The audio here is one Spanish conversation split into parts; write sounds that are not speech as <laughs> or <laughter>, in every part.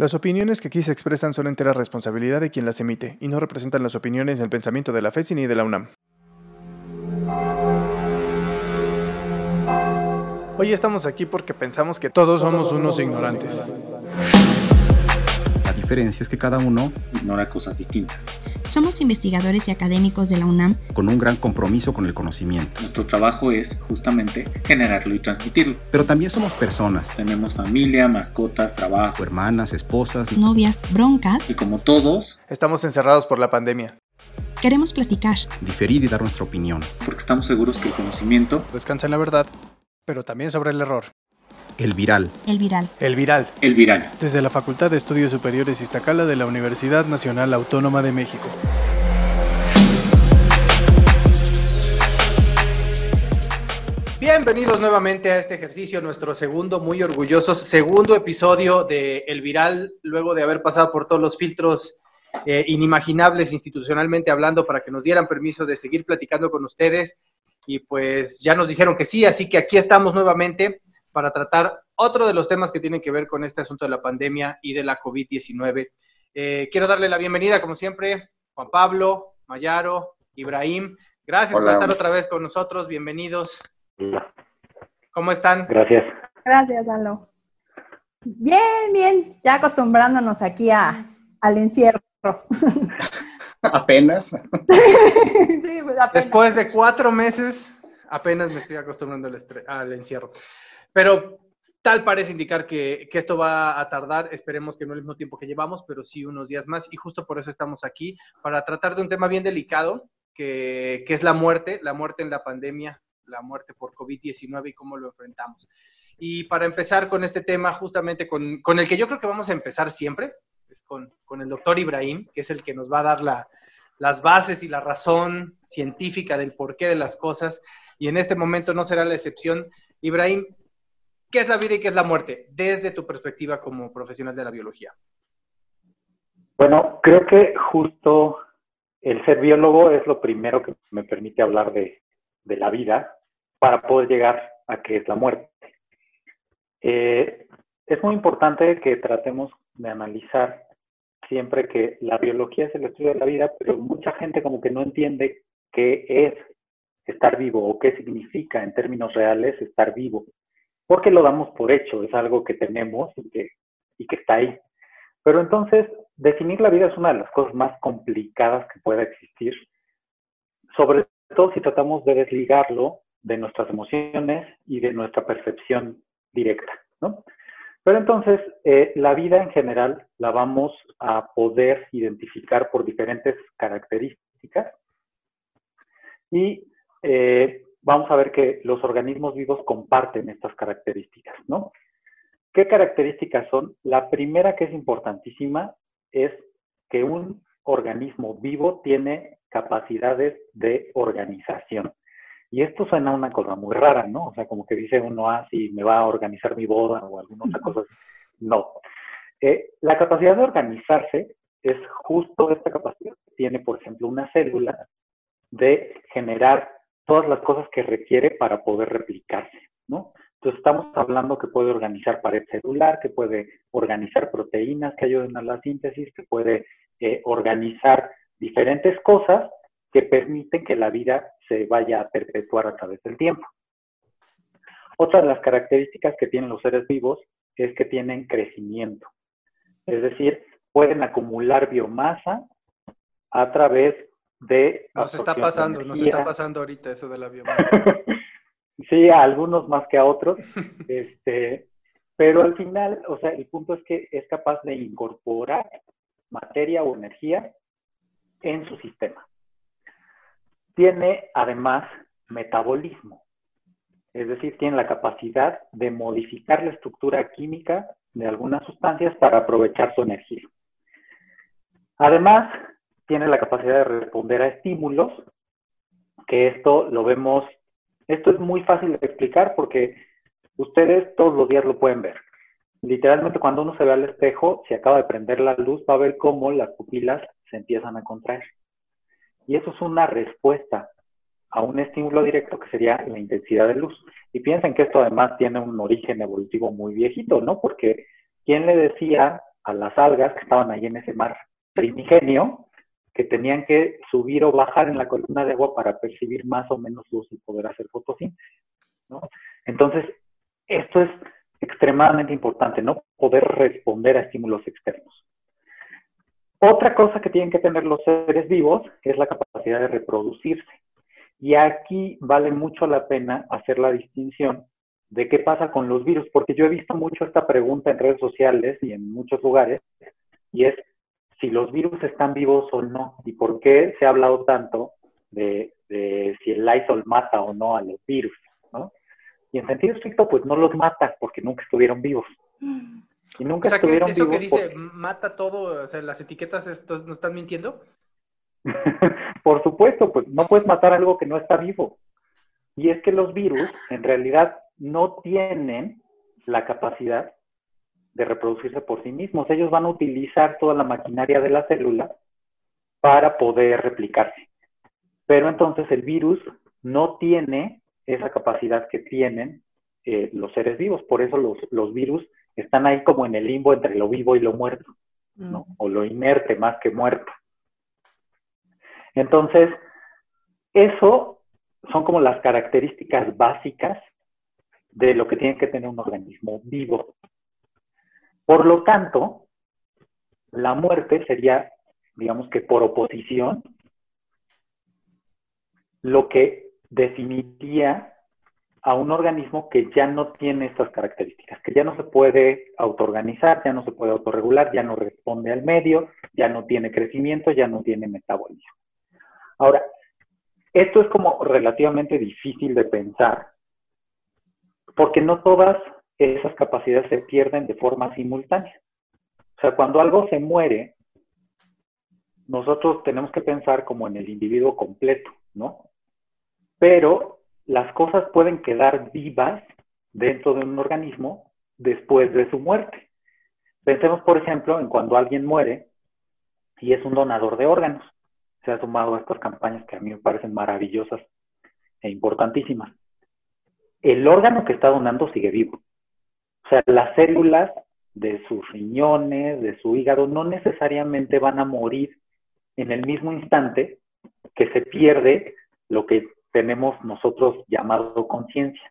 Las opiniones que aquí se expresan son entera responsabilidad de quien las emite y no representan las opiniones ni el pensamiento de la FESI ni de la UNAM. Hoy estamos aquí porque pensamos que todos somos unos ignorantes. Diferencia es que cada uno ignora cosas distintas. Somos investigadores y académicos de la UNAM con un gran compromiso con el conocimiento. Nuestro trabajo es justamente generarlo y transmitirlo. Pero también somos personas. Tenemos familia, mascotas, trabajo, hermanas, esposas, novias, broncas. Y como todos, estamos encerrados por la pandemia. Queremos platicar, diferir y dar nuestra opinión. Porque estamos seguros que el conocimiento descansa en la verdad, pero también sobre el error. El Viral. El Viral. El Viral. El Viral. Desde la Facultad de Estudios Superiores Iztacala de la Universidad Nacional Autónoma de México. Bienvenidos nuevamente a este ejercicio, nuestro segundo, muy orgulloso, segundo episodio de El Viral, luego de haber pasado por todos los filtros eh, inimaginables institucionalmente hablando para que nos dieran permiso de seguir platicando con ustedes. Y pues ya nos dijeron que sí, así que aquí estamos nuevamente para tratar otro de los temas que tienen que ver con este asunto de la pandemia y de la COVID-19. Eh, quiero darle la bienvenida, como siempre, Juan Pablo, Mayaro, Ibrahim. Gracias por estar otra vez con nosotros. Bienvenidos. Hola. ¿Cómo están? Gracias. Gracias, Alo. Bien, bien. Ya acostumbrándonos aquí a, al encierro. <laughs> apenas. <laughs> sí, pues apenas. Después de cuatro meses, apenas me estoy acostumbrando al, al encierro. Pero tal parece indicar que, esto va a tardar, esperemos que no el mismo tiempo que llevamos, pero sí unos días más. Y justo por eso estamos aquí, para tratar de un tema bien delicado, que, es la muerte, la muerte en la pandemia, la muerte por COVID-19 y cómo lo enfrentamos. Y para empezar con este tema, justamente con, el que yo creo que vamos a empezar siempre, es con, el doctor Ibrahim, que es el que nos va a dar las bases y la razón científica del porqué de las cosas. Y en este momento no será la excepción. Ibrahim, ¿Qué es la vida y qué es la muerte desde tu perspectiva como profesional de la biología? Bueno, creo que justo el ser biólogo es lo primero que me permite hablar de, la vida para poder llegar a qué es la muerte. Eh, es muy importante que tratemos de analizar siempre que la biología es el estudio de la vida, pero mucha gente como que no entiende qué es estar vivo o qué significa en términos reales estar vivo porque lo damos por hecho, es algo que tenemos y que, y que está ahí. Pero entonces, definir la vida es una de las cosas más complicadas que pueda existir, sobre todo si tratamos de desligarlo de nuestras emociones y de nuestra percepción directa, ¿no? Pero entonces, eh, la vida en general la vamos a poder identificar por diferentes características y eh, vamos a ver que los organismos vivos comparten estas características, ¿no? ¿Qué características son? La primera que es importantísima es que un organismo vivo tiene capacidades de organización. Y esto suena una cosa muy rara, ¿no? O sea, como que dice uno, ah, sí, me va a organizar mi boda o alguna otra cosa. No. Eh, la capacidad de organizarse es justo esta capacidad que tiene, por ejemplo, una célula de generar todas las cosas que requiere para poder replicarse, ¿no? Entonces estamos hablando que puede organizar pared celular, que puede organizar proteínas que ayuden a la síntesis, que puede eh, organizar diferentes cosas que permiten que la vida se vaya a perpetuar a través del tiempo. Otra de las características que tienen los seres vivos es que tienen crecimiento. Es decir, pueden acumular biomasa a través de... Nos está pasando, nos está pasando ahorita eso de la <laughs> biomasa. sí, a algunos más que a otros, <laughs> este, pero al final, o sea, el punto es que es capaz de incorporar materia o energía en su sistema. Tiene además metabolismo, es decir, tiene la capacidad de modificar la estructura química de algunas sustancias para aprovechar su energía. Además, tiene la capacidad de responder a estímulos, que esto lo vemos, esto es muy fácil de explicar porque ustedes todos los días lo pueden ver. Literalmente cuando uno se ve al espejo, si acaba de prender la luz, va a ver cómo las pupilas se empiezan a contraer. Y eso es una respuesta a un estímulo directo que sería la intensidad de luz. Y piensen que esto además tiene un origen evolutivo muy viejito, ¿no? Porque ¿quién le decía a las algas que estaban ahí en ese mar primigenio, que tenían que subir o bajar en la columna de agua para percibir más o menos luz y poder hacer fotosíntesis. Entonces, esto es extremadamente importante, ¿no? Poder responder a estímulos externos. Otra cosa que tienen que tener los seres vivos es la capacidad de reproducirse. Y aquí vale mucho la pena hacer la distinción de qué pasa con los virus, porque yo he visto mucho esta pregunta en redes sociales y en muchos lugares, y es si los virus están vivos o no, y por qué se ha hablado tanto de, si el Lysol mata o no a los virus, ¿no? Y en sentido estricto, pues no los mata porque nunca estuvieron vivos. Y nunca o sea, estuvieron que eso que dice mata todo, o sea, las etiquetas estos, no están mintiendo. <laughs> por supuesto, pues no puedes matar algo que no está vivo. Y es que los virus en realidad no tienen la capacidad de reproducirse por sí mismos. Ellos van a utilizar toda la maquinaria de la célula para poder replicarse. Pero entonces el virus no tiene esa capacidad que tienen eh, los seres vivos. Por eso los, los, virus están ahí como en el limbo entre lo vivo y lo muerto, ¿no? Mm. O lo inerte más que muerto. Entonces, eso son como las características básicas de lo que tiene que tener un organismo vivo. Por lo tanto, la muerte sería, digamos que por oposición, lo que definiría a un organismo que ya no tiene estas características, que ya no se puede autoorganizar, ya no se puede autorregular, ya no responde al medio, ya no tiene crecimiento, ya no tiene metabolismo. Ahora, esto es como relativamente difícil de pensar, porque no todas esas capacidades se pierden de forma simultánea. O sea, cuando algo se muere, nosotros tenemos que pensar como en el individuo completo, ¿no? Pero las cosas pueden quedar vivas dentro de un organismo después de su muerte. Pensemos, por ejemplo, en cuando alguien muere y es un donador de órganos. Se ha sumado a estas campañas que a mí me parecen maravillosas e importantísimas. El órgano que está donando sigue vivo. Sea, las células de sus riñones, de su hígado, no necesariamente van a morir en el mismo instante que se pierde lo que tenemos nosotros llamado conciencia.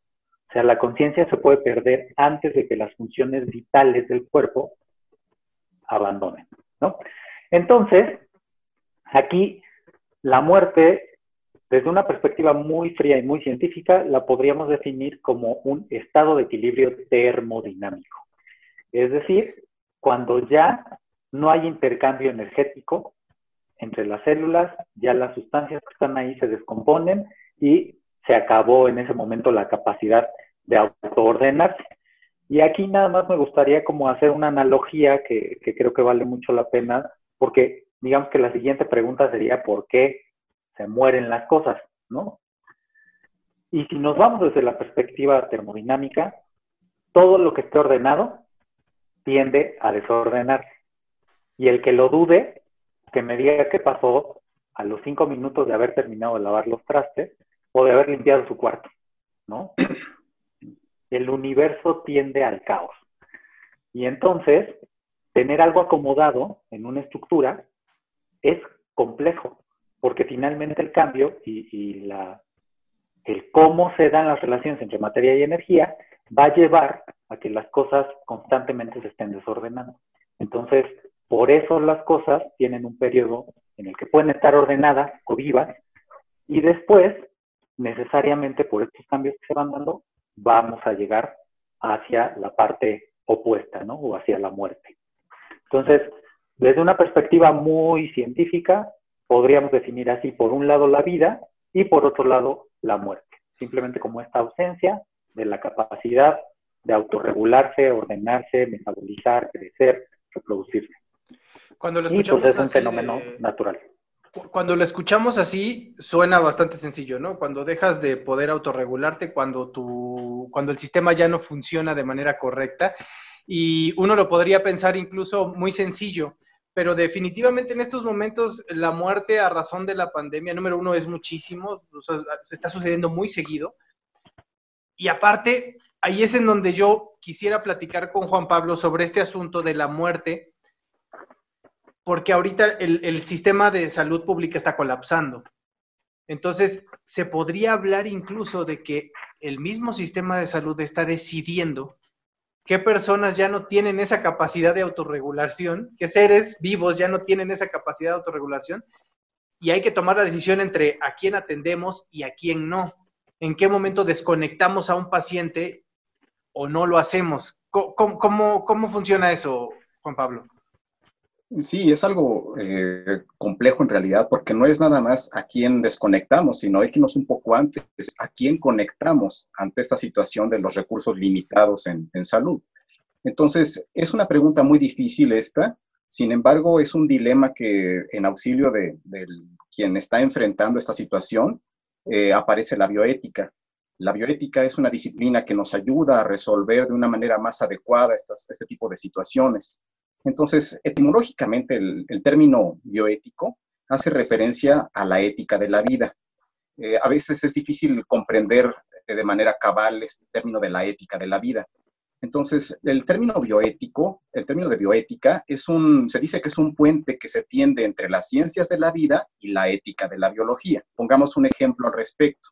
O sea, la conciencia se puede perder antes de que las funciones vitales del cuerpo abandonen, ¿no? Entonces, aquí la muerte desde una perspectiva muy fría y muy científica, la podríamos definir como un estado de equilibrio termodinámico. Es decir, cuando ya no hay intercambio energético entre las células, ya las sustancias que están ahí se descomponen y se acabó en ese momento la capacidad de autoordenarse. Y aquí nada más me gustaría como hacer una analogía que, que creo que vale mucho la pena, porque digamos que la siguiente pregunta sería ¿por qué se mueren las cosas, ¿no? Y si nos vamos desde la perspectiva termodinámica, todo lo que esté ordenado tiende a desordenarse. Y el que lo dude, que me diga qué pasó a los cinco minutos de haber terminado de lavar los trastes o de haber limpiado su cuarto, ¿no? <coughs> El universo tiende al caos. Y entonces, tener algo acomodado en una estructura es complejo, porque finalmente el cambio y, la, el cómo se dan las relaciones entre materia y energía va a llevar a que las cosas constantemente se estén desordenando. Entonces, por eso las cosas tienen un periodo en el que pueden estar ordenadas o vivas y después, necesariamente por estos cambios que se van dando, vamos a llegar hacia la parte opuesta, ¿no? O hacia la muerte. Entonces, desde una perspectiva muy científica, podríamos definir así, por un lado la vida y por otro lado la muerte, simplemente como esta ausencia de la capacidad de autorregularse, ordenarse, metabolizar, crecer, reproducirse. Cuando lo escuchamos pues es un fenómeno natural. Cuando lo escuchamos así, suena bastante sencillo, ¿no? Cuando dejas de poder autorregularte, cuando, tu, cuando el sistema ya no funciona de manera correcta, y uno lo podría pensar incluso muy sencillo, pero definitivamente en estos momentos la muerte a razón de la pandemia, número uno, es muchísimo, se está sucediendo muy seguido. Y aparte, ahí es en donde yo quisiera platicar con Juan Pablo sobre este asunto de la muerte porque ahorita el, sistema de salud pública está colapsando. Entonces, se podría hablar incluso de que el mismo sistema de salud está decidiendo qué personas ya no tienen esa capacidad de autorregulación, qué seres vivos ya no tienen esa capacidad de autorregulación, y hay que tomar la decisión entre a quién atendemos y a quién no. En qué momento desconectamos a un paciente o no lo hacemos. ¿Cómo, cómo, funciona eso, Juan Pablo? Sí, es algo eh, complejo en realidad, porque no es nada más a quién desconectamos, sino hay que irnos un poco antes, a quién conectamos ante esta situación de los recursos limitados en, en salud. Entonces, es una pregunta muy difícil esta, sin embargo, es un dilema que en auxilio de, quien está enfrentando esta situación eh, aparece la bioética. La bioética es una disciplina que nos ayuda a resolver de una manera más adecuada este tipo de situaciones. Entonces, etimológicamente, el, término bioético hace referencia a la ética de la vida. Eh, a veces es difícil comprender de manera cabal este término de la ética de la vida. Entonces, el término bioético, el término de bioética, es un, se dice que es un puente que se tiende entre las ciencias de la vida y la ética de la biología. Pongamos un ejemplo al respecto.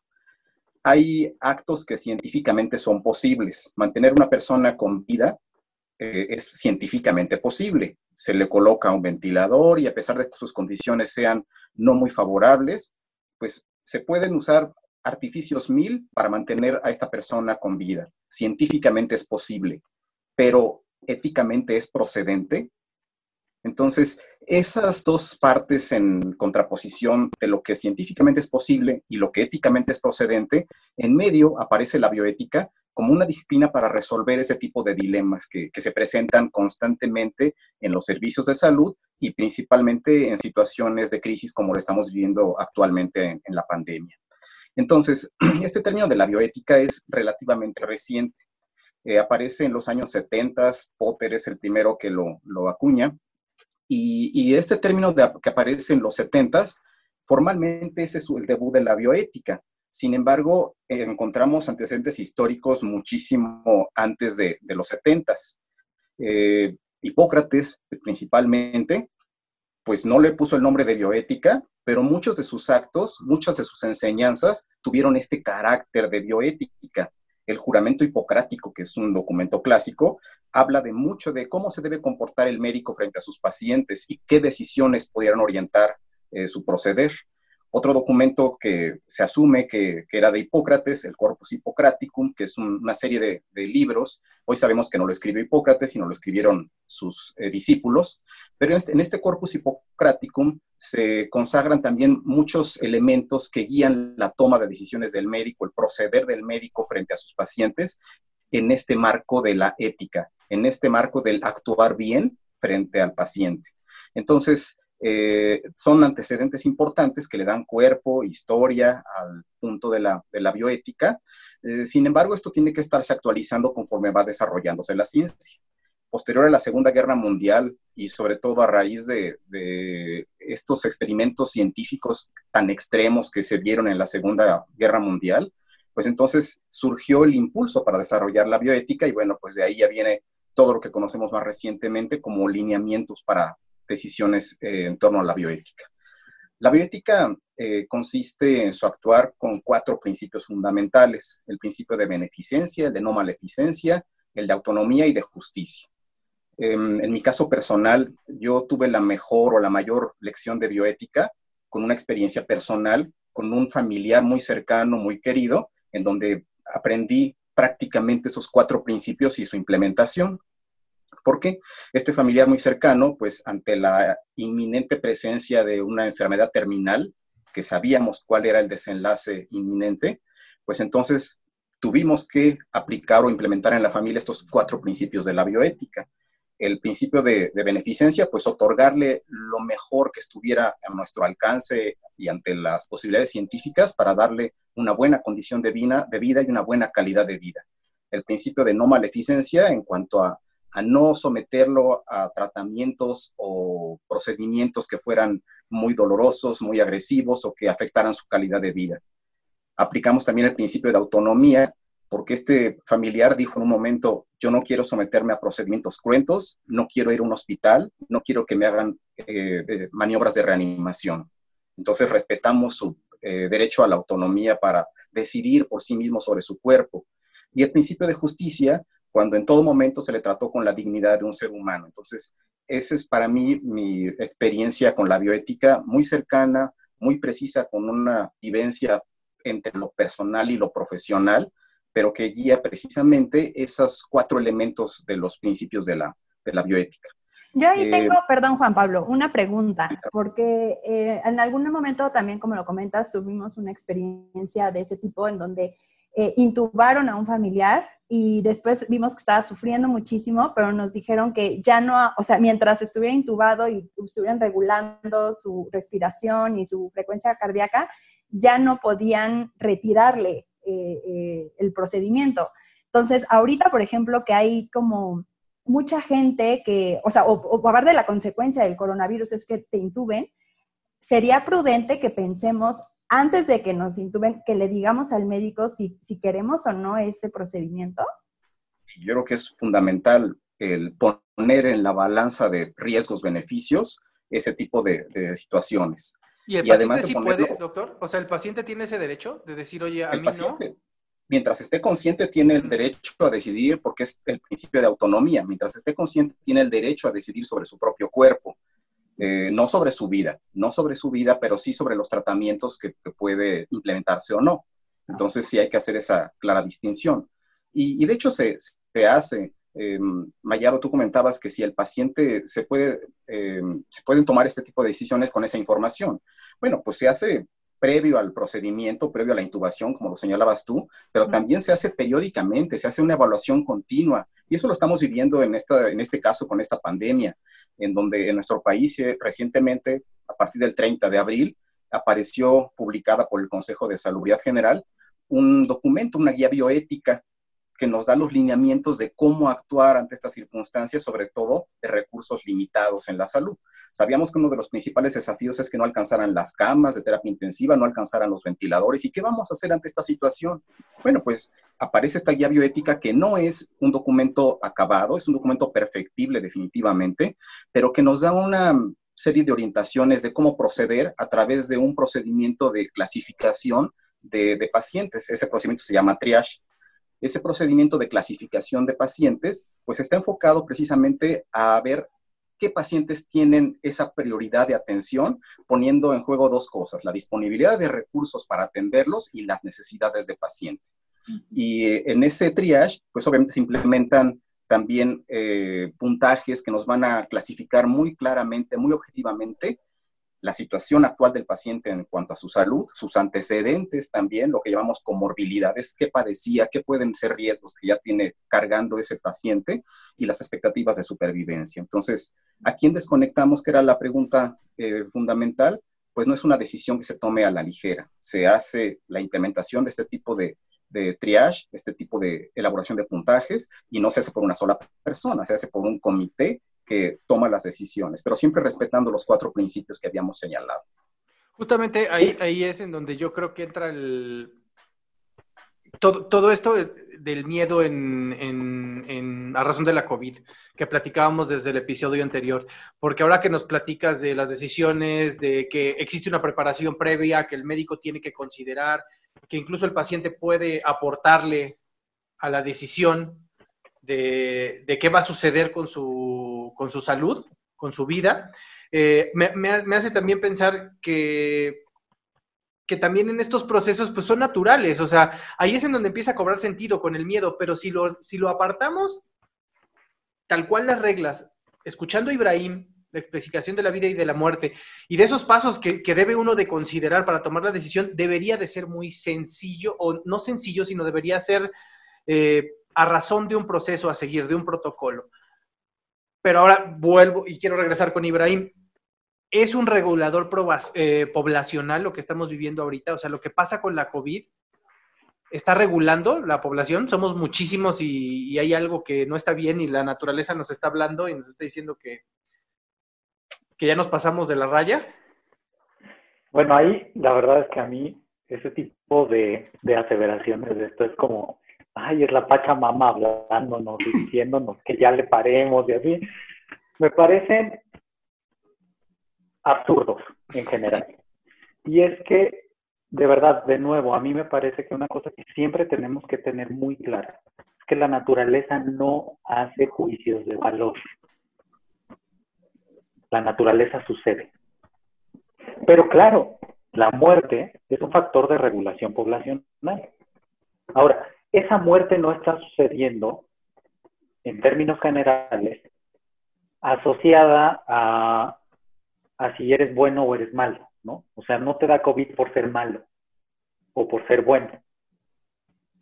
Hay actos que científicamente son posibles. Mantener una persona con vida eh, es científicamente posible. Se le coloca un ventilador y a pesar de que sus condiciones sean no muy favorables, pues se pueden usar artificios mil para mantener a esta persona con vida. Científicamente es posible, pero éticamente es procedente. Entonces, esas dos partes en contraposición de lo que científicamente es posible y lo que éticamente es procedente, en medio aparece la bioética como una disciplina para resolver ese tipo de dilemas que, se presentan constantemente en los servicios de salud y principalmente en situaciones de crisis como lo estamos viviendo actualmente en la pandemia. Entonces, <clears throat> este término de la bioética es relativamente reciente. Eh, aparece en los años 70, Potter es el primero que lo, acuña, y, este término que aparece en los 70, formalmente ese es el debut de la bioética. Sin embargo, encontramos antecedentes históricos muchísimo antes de, los 70. Eh, Hipócrates, principalmente, pues no le puso el nombre de bioética, pero muchos de sus actos, muchas de sus enseñanzas tuvieron este carácter de bioética. El juramento hipocrático, que es un documento clásico, habla de mucho de cómo se debe comportar el médico frente a sus pacientes y qué decisiones pudieran orientar eh, su proceder. Otro documento que se asume que, era de Hipócrates, el Corpus Hippocraticum, que es una serie de, libros. Hoy sabemos que no lo escribió Hipócrates, sino lo escribieron sus eh, discípulos. Pero en este, en este Corpus Hippocraticum se consagran también muchos elementos que guían la toma de decisiones del médico, el proceder del médico frente a sus pacientes, en este marco de la ética, en este marco del actuar bien frente al paciente. Entonces, eh, son antecedentes importantes que le dan cuerpo, historia al punto de la, bioética. Eh, sin embargo, esto tiene que estarse actualizando conforme va desarrollándose la ciencia. Posterior a la Segunda Guerra Mundial y sobre todo a raíz de, de estos experimentos científicos tan extremos que se vieron en la Segunda Guerra Mundial, pues entonces surgió el impulso para desarrollar la bioética y bueno, pues de ahí ya viene todo lo que conocemos más recientemente como lineamientos para, decisiones eh, en torno a la bioética. La bioética eh, consiste en su actuar con cuatro principios fundamentales, el principio de beneficencia, el de no maleficencia, el de autonomía y de justicia. Em, en mi caso personal, yo tuve la mejor o la mayor lección de bioética con una experiencia personal, con un familiar muy cercano, muy querido, en donde aprendí prácticamente esos cuatro principios y su implementación. Porque este familiar muy cercano, pues ante la inminente presencia de una enfermedad terminal, que sabíamos cuál era el desenlace inminente, pues entonces tuvimos que aplicar o implementar en la familia estos cuatro principios de la bioética. El principio de, beneficencia, pues otorgarle lo mejor que estuviera a nuestro alcance y ante las posibilidades científicas para darle una buena condición de de vida y una buena calidad de vida. El principio de no maleficencia en cuanto a a no someterlo a tratamientos o procedimientos que fueran muy dolorosos, muy agresivos o que afectaran su calidad de vida. Aplicamos también el principio de autonomía, porque este familiar dijo en un momento, yo no quiero someterme a procedimientos cruentos, no quiero ir a un hospital, no quiero que me hagan eh, maniobras de reanimación. Entonces respetamos su eh, derecho a la autonomía para decidir por sí mismo sobre su cuerpo. Y el principio de justicia, cuando en todo momento se le trató con la dignidad de un ser humano. Entonces, esa es para mí mi experiencia con la bioética, muy cercana, muy precisa, con una vivencia entre lo personal y lo profesional, pero que guía precisamente esos cuatro elementos de los principios de la, de la bioética. Yo ahí tengo, eh, perdón Juan Pablo, una pregunta, porque eh, en algún momento también, como lo comentas, tuvimos una experiencia de ese tipo en donde eh, intubaron a un familiar y después vimos que estaba sufriendo muchísimo, pero nos dijeron que ya no, o sea, mientras estuviera intubado y estuvieran regulando su respiración y su frecuencia cardíaca, ya no podían retirarle el procedimiento. Entonces, ahorita, por ejemplo, que hay como mucha gente que, o sea, o, hablar de la consecuencia del coronavirus es que te intuben, sería prudente que pensemos antes de que nos intuben, que le digamos al médico si, si queremos o no ese procedimiento? Yo creo que es fundamental el poner en la balanza de riesgos-beneficios ese tipo de, situaciones. ¿Y el paciente sí puede, doctor? O sea, ¿el paciente tiene ese derecho de decir, oye, a mí no? mientras esté consciente tiene el derecho a decidir, porque es el principio de autonomía, mientras esté consciente tiene el derecho a decidir sobre su propio cuerpo, eh, no sobre su vida, no sobre su vida, pero sí sobre los tratamientos que, puede implementarse o no. Entonces sí hay que hacer esa clara distinción. Y, de hecho se, se hace. Eh, Mayaro, tú comentabas que si el paciente se puede, em, se pueden tomar este tipo de decisiones con esa información. Bueno, pues se hace previo al procedimiento, previo a la intubación, como lo señalabas tú, pero también se hace periódicamente, se hace una evaluación continua. Y eso lo estamos viviendo en, esta, en este caso con esta pandemia, en donde en nuestro país eh, recientemente, a partir del 30 de abril, apareció publicada por el Consejo de Salubridad General un documento, una guía bioética que nos da los lineamientos de cómo actuar ante estas circunstancias, sobre todo de recursos limitados en la salud. Sabíamos que uno de los principales desafíos es que no alcanzaran las camas de terapia intensiva, no alcanzaran los ventiladores. ¿Y qué vamos a hacer ante esta situación? Bueno, pues aparece esta guía bioética que no es un documento acabado, es un documento perfectible definitivamente, pero que nos da una serie de orientaciones de cómo proceder a través de un procedimiento de clasificación de, de pacientes. Ese procedimiento se llama triage ese procedimiento de clasificación de pacientes, pues está enfocado precisamente a ver qué pacientes tienen esa prioridad de atención, poniendo en juego dos cosas, la disponibilidad de recursos para atenderlos y las necesidades de paciente. Y eh, en ese triage, pues obviamente se implementan también eh, puntajes que nos van a clasificar muy claramente, muy objetivamente, la situación actual del paciente en cuanto a su salud, sus antecedentes también, lo que llamamos comorbilidades, qué padecía, qué pueden ser riesgos que ya tiene cargando ese paciente y las expectativas de supervivencia. Entonces, ¿a quién desconectamos? Que era la pregunta eh, fundamental. Pues no es una decisión que se tome a la ligera. Se hace la implementación de este tipo de, de triage, este tipo de elaboración de puntajes, y no se hace por una sola persona, se hace por un comité que toma las decisiones, pero siempre respetando los cuatro principios que habíamos señalado. Justamente ahí, ahí es en donde yo creo que entra el... Todo, todo esto del miedo en, en, a razón de la COVID, que platicábamos desde el episodio anterior, porque ahora que nos platicas de las decisiones, de que existe una preparación previa, que el médico tiene que considerar, que incluso el paciente puede aportarle a la decisión, de, qué va a suceder con su, con su salud, con su vida, eh, me, hace también pensar que, que también en estos procesos pues son naturales, o sea, ahí es en donde empieza a cobrar sentido con el miedo, pero si lo, si lo apartamos tal cual las reglas, escuchando a Ibrahim, la explicación de la vida y de la muerte, y de esos pasos que, debe uno de considerar para tomar la decisión, debería de ser muy sencillo, o no sencillo, sino debería ser eh, a razón de un proceso a seguir, de un protocolo. Pero ahora vuelvo y quiero regresar con Ibrahim. Es un regulador eh, poblacional lo que estamos viviendo ahorita, o sea, lo que pasa con la COVID está regulando la población, somos muchísimos y, hay algo que no está bien y la naturaleza nos está hablando y nos está diciendo que, que ya nos pasamos de la raya. Bueno, ahí la verdad es que a mí ese tipo de, de aseveraciones de esto es como ay, es la Pachamama hablándonos diciéndonos que ya le paremos y así. Me parecen absurdos en general. Y es que, de verdad, de nuevo, a mí me parece que una cosa que siempre tenemos que tener muy clara es que la naturaleza no hace juicios de valor. La naturaleza sucede. Pero claro, la muerte es un factor de regulación poblacional. Ahora, esa muerte no está sucediendo en términos generales asociada a, a si eres bueno o eres malo, ¿no? O sea, no te da COVID por ser malo o por ser bueno.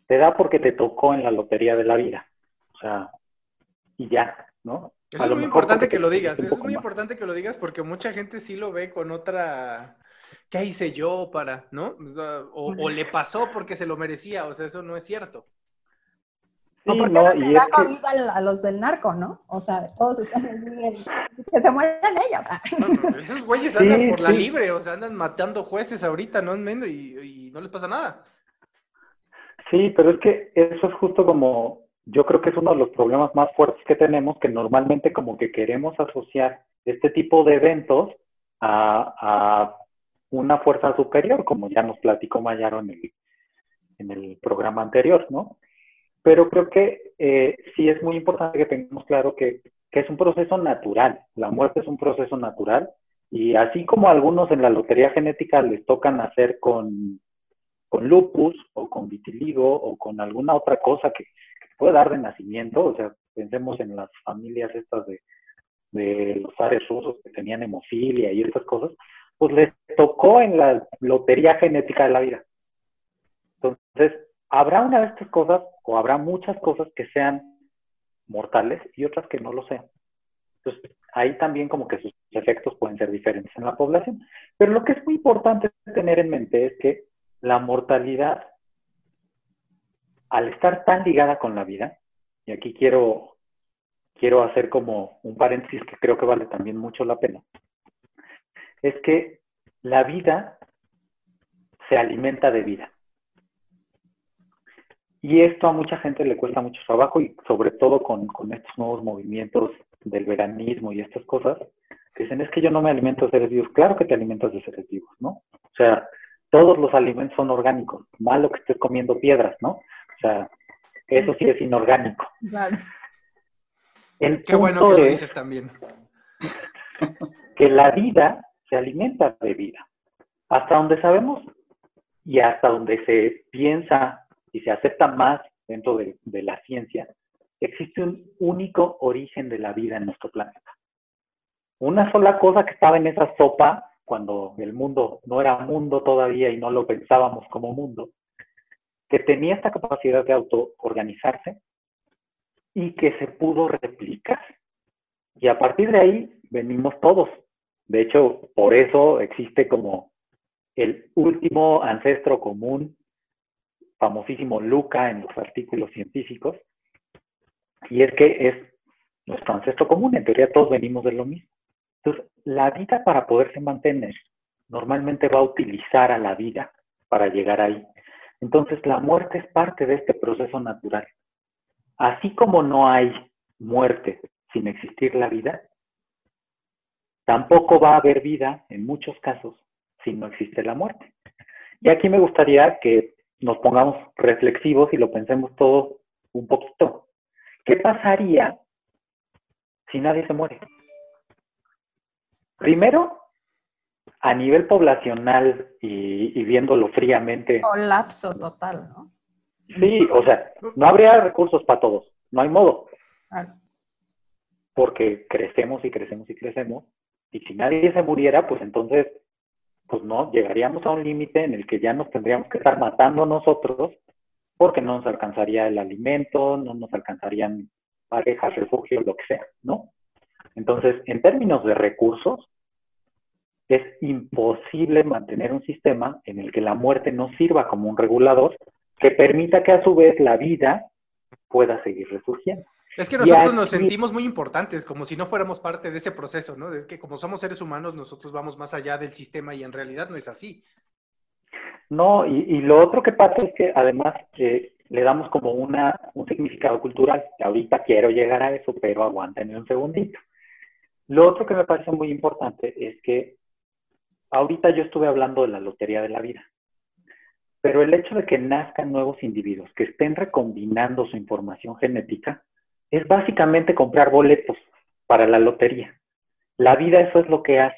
Te da porque te tocó en la lotería de la vida. O sea, y ya, ¿no? es muy importante que lo digas, es muy importante que lo digas porque mucha gente sí lo ve con otra, ¿qué hice yo para, no? O, le pasó porque se lo merecía, o sea, eso no es cierto. Sí, no, no y da a los del narco, ¿no? O sea, todos están que se mueren ellos. esos güeyes andan por la libre, o sea, andan matando jueces ahorita, ¿no? Y, y no les pasa nada. Sí, pero es que eso es justo como, yo creo que es uno de los problemas más fuertes que tenemos, que normalmente como que queremos asociar este tipo de eventos a, una fuerza superior, como ya nos platicó Mayaro en el, en el programa anterior, ¿no? Pero creo que eh, sí es muy importante que tengamos claro que, que es un proceso natural, la muerte es un proceso natural, y así como algunos en la lotería genética les tocan hacer con, con lupus o con vitiligo o con alguna otra cosa que, puede dar de nacimiento, o sea, pensemos en las familias estas de, de los zares rusos que tenían hemofilia y estas cosas, pues les tocó en la lotería genética de la vida. Entonces, habrá una de estas cosas o habrá muchas cosas que sean mortales y otras que no lo sean. Entonces, ahí también como que sus efectos pueden ser diferentes en la población. Pero lo que es muy importante tener en mente es que la mortalidad al estar tan ligada con la vida, y aquí quiero, quiero hacer como un paréntesis que creo que vale también mucho la pena, es que la vida se alimenta de vida. Y esto a mucha gente le cuesta mucho trabajo y sobre todo con, con estos nuevos movimientos del veganismo y estas cosas, que dicen es que yo no me alimento de seres vivos. Claro que te alimentas de seres vivos, ¿no? O sea, todos los alimentos son orgánicos. Malo que estés comiendo piedras, ¿no? O sea, eso sí es inorgánico. Claro. Qué bueno que lo dices también. <laughs> Que la vida se alimenta de vida. Hasta donde sabemos y hasta donde se piensa y se acepta más dentro de, la ciencia, existe un único origen de la vida en nuestro planeta. Una sola cosa que estaba en esa sopa cuando el mundo no era mundo todavía y no lo pensábamos como mundo, que tenía esta capacidad de autoorganizarse y que se pudo replicar. Y a partir de ahí venimos todos. De hecho, por eso existe como el último ancestro común, famosísimo Luca en los artículos científicos, y es que es nuestro ancestro común, en teoría todos venimos de lo mismo. Entonces, la vida para poderse mantener normalmente va a utilizar a la vida para llegar ahí. Entonces la muerte es parte de este proceso natural. Así como no hay muerte sin existir la vida, tampoco va a haber vida en muchos casos si no existe la muerte. Y aquí me gustaría que nos pongamos reflexivos y lo pensemos todo un poquito. ¿Qué pasaría si nadie se muere? Primero, a nivel poblacional y, viéndolo fríamente. Colapso total, ¿no? Sí, o sea, no habría recursos para todos, no hay modo. Porque crecemos y crecemos y crecemos, y si nadie se muriera, pues entonces, pues no, llegaríamos a un límite en el que ya nos tendríamos que estar matando nosotros, porque no nos alcanzaría el alimento, no nos alcanzarían parejas, refugio, lo que sea, ¿no? Entonces, en términos de recursos, es imposible mantener un sistema en el que la muerte no sirva como un regulador que permita que a su vez la vida pueda seguir resurgiendo. Es que nosotros nos sentimos muy importantes, como si no fuéramos parte de ese proceso, ¿no? Es que como somos seres humanos, nosotros vamos más allá del sistema y en realidad no es así. No, y, lo otro que pasa es que además eh, le damos como una, un significado cultural. Ahorita quiero llegar a eso, pero aguanten un segundito. Lo otro que me parece muy importante es que ahorita yo estuve hablando de la lotería de la vida, pero el hecho de que nazcan nuevos individuos que estén recombinando su información genética es básicamente comprar boletos para la lotería. La vida eso es lo que hace.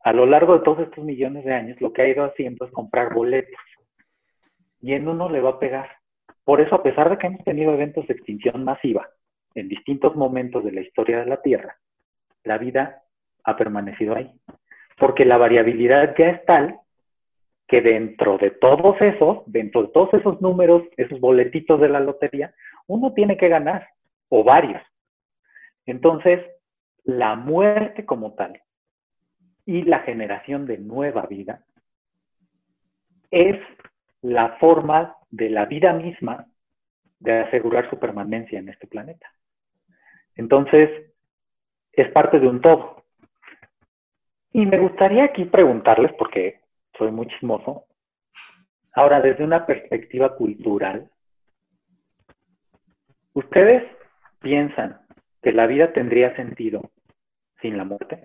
A lo largo de todos estos millones de años, lo que ha ido haciendo es comprar boletos. Y en uno le va a pegar. Por eso, a pesar de que hemos tenido eventos de extinción masiva en distintos momentos de la historia de la Tierra, la vida ha permanecido ahí. Porque la variabilidad ya es tal que dentro de todos esos, dentro de todos esos números, esos boletitos de la lotería, uno tiene que ganar, o varios. Entonces, la muerte como tal y la generación de nueva vida es la forma de la vida misma de asegurar su permanencia en este planeta. Entonces, es parte de un todo. Y me gustaría aquí preguntarles, porque soy muy chismoso. Ahora, desde una perspectiva cultural, ¿ustedes piensan que la vida tendría sentido sin la muerte?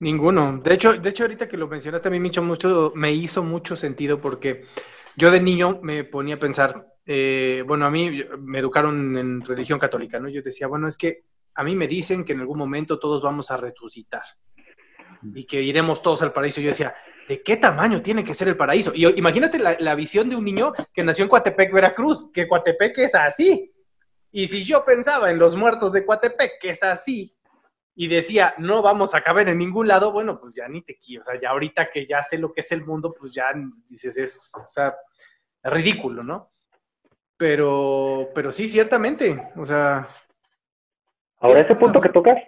Ninguno. De hecho, de hecho ahorita que lo mencionaste a mí me hizo mucho, me hizo mucho sentido porque yo de niño me ponía a pensar, eh, bueno, a mí me educaron en religión católica, ¿no? Yo decía, bueno, es que a mí me dicen que en algún momento todos vamos a resucitar y que iremos todos al paraíso. Yo decía, ¿de qué tamaño tiene que ser el paraíso? Y imagínate la, visión de un niño que nació en Coatepec, Veracruz, que Coatepec es así. Y si yo pensaba en los muertos de Coatepec, que es así, y decía, no vamos a caber en ningún lado, bueno, pues ya ni te quiero. O sea, ya ahorita que ya sé lo que es el mundo, pues ya dices, es, o sea, ridículo, ¿no? Pero, pero sí, ciertamente, o sea... Ahora, ese punto que tocas,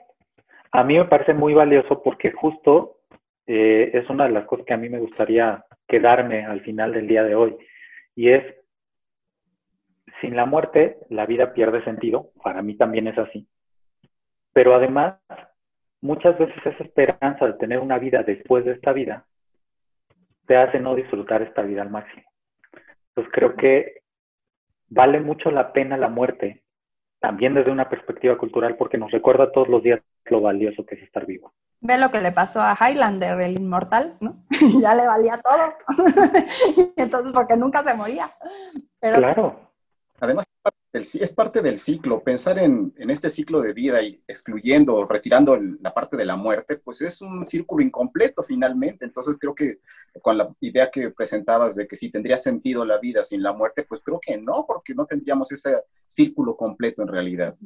a mí me parece muy valioso porque justo eh, es una de las cosas que a mí me gustaría quedarme al final del día de hoy. Y es, sin la muerte, la vida pierde sentido. Para mí también es así. Pero además, muchas veces esa esperanza de tener una vida después de esta vida te hace no disfrutar esta vida al máximo. Pues creo que vale mucho la pena la muerte, también desde una perspectiva cultural, porque nos recuerda todos los días lo valioso que es estar vivo. Ve lo que le pasó a Highlander, el inmortal, ¿no? <laughs> ya le valía todo. <laughs> Entonces, porque nunca se moría. claro. Además, es parte del ciclo. Pensar en, este ciclo de vida y excluyendo retirando la parte de la muerte, pues es un círculo incompleto finalmente. Entonces creo que con la idea que presentabas de que si tendría sentido la vida sin la muerte, pues creo que no, porque no tendríamos ese círculo completo en realidad.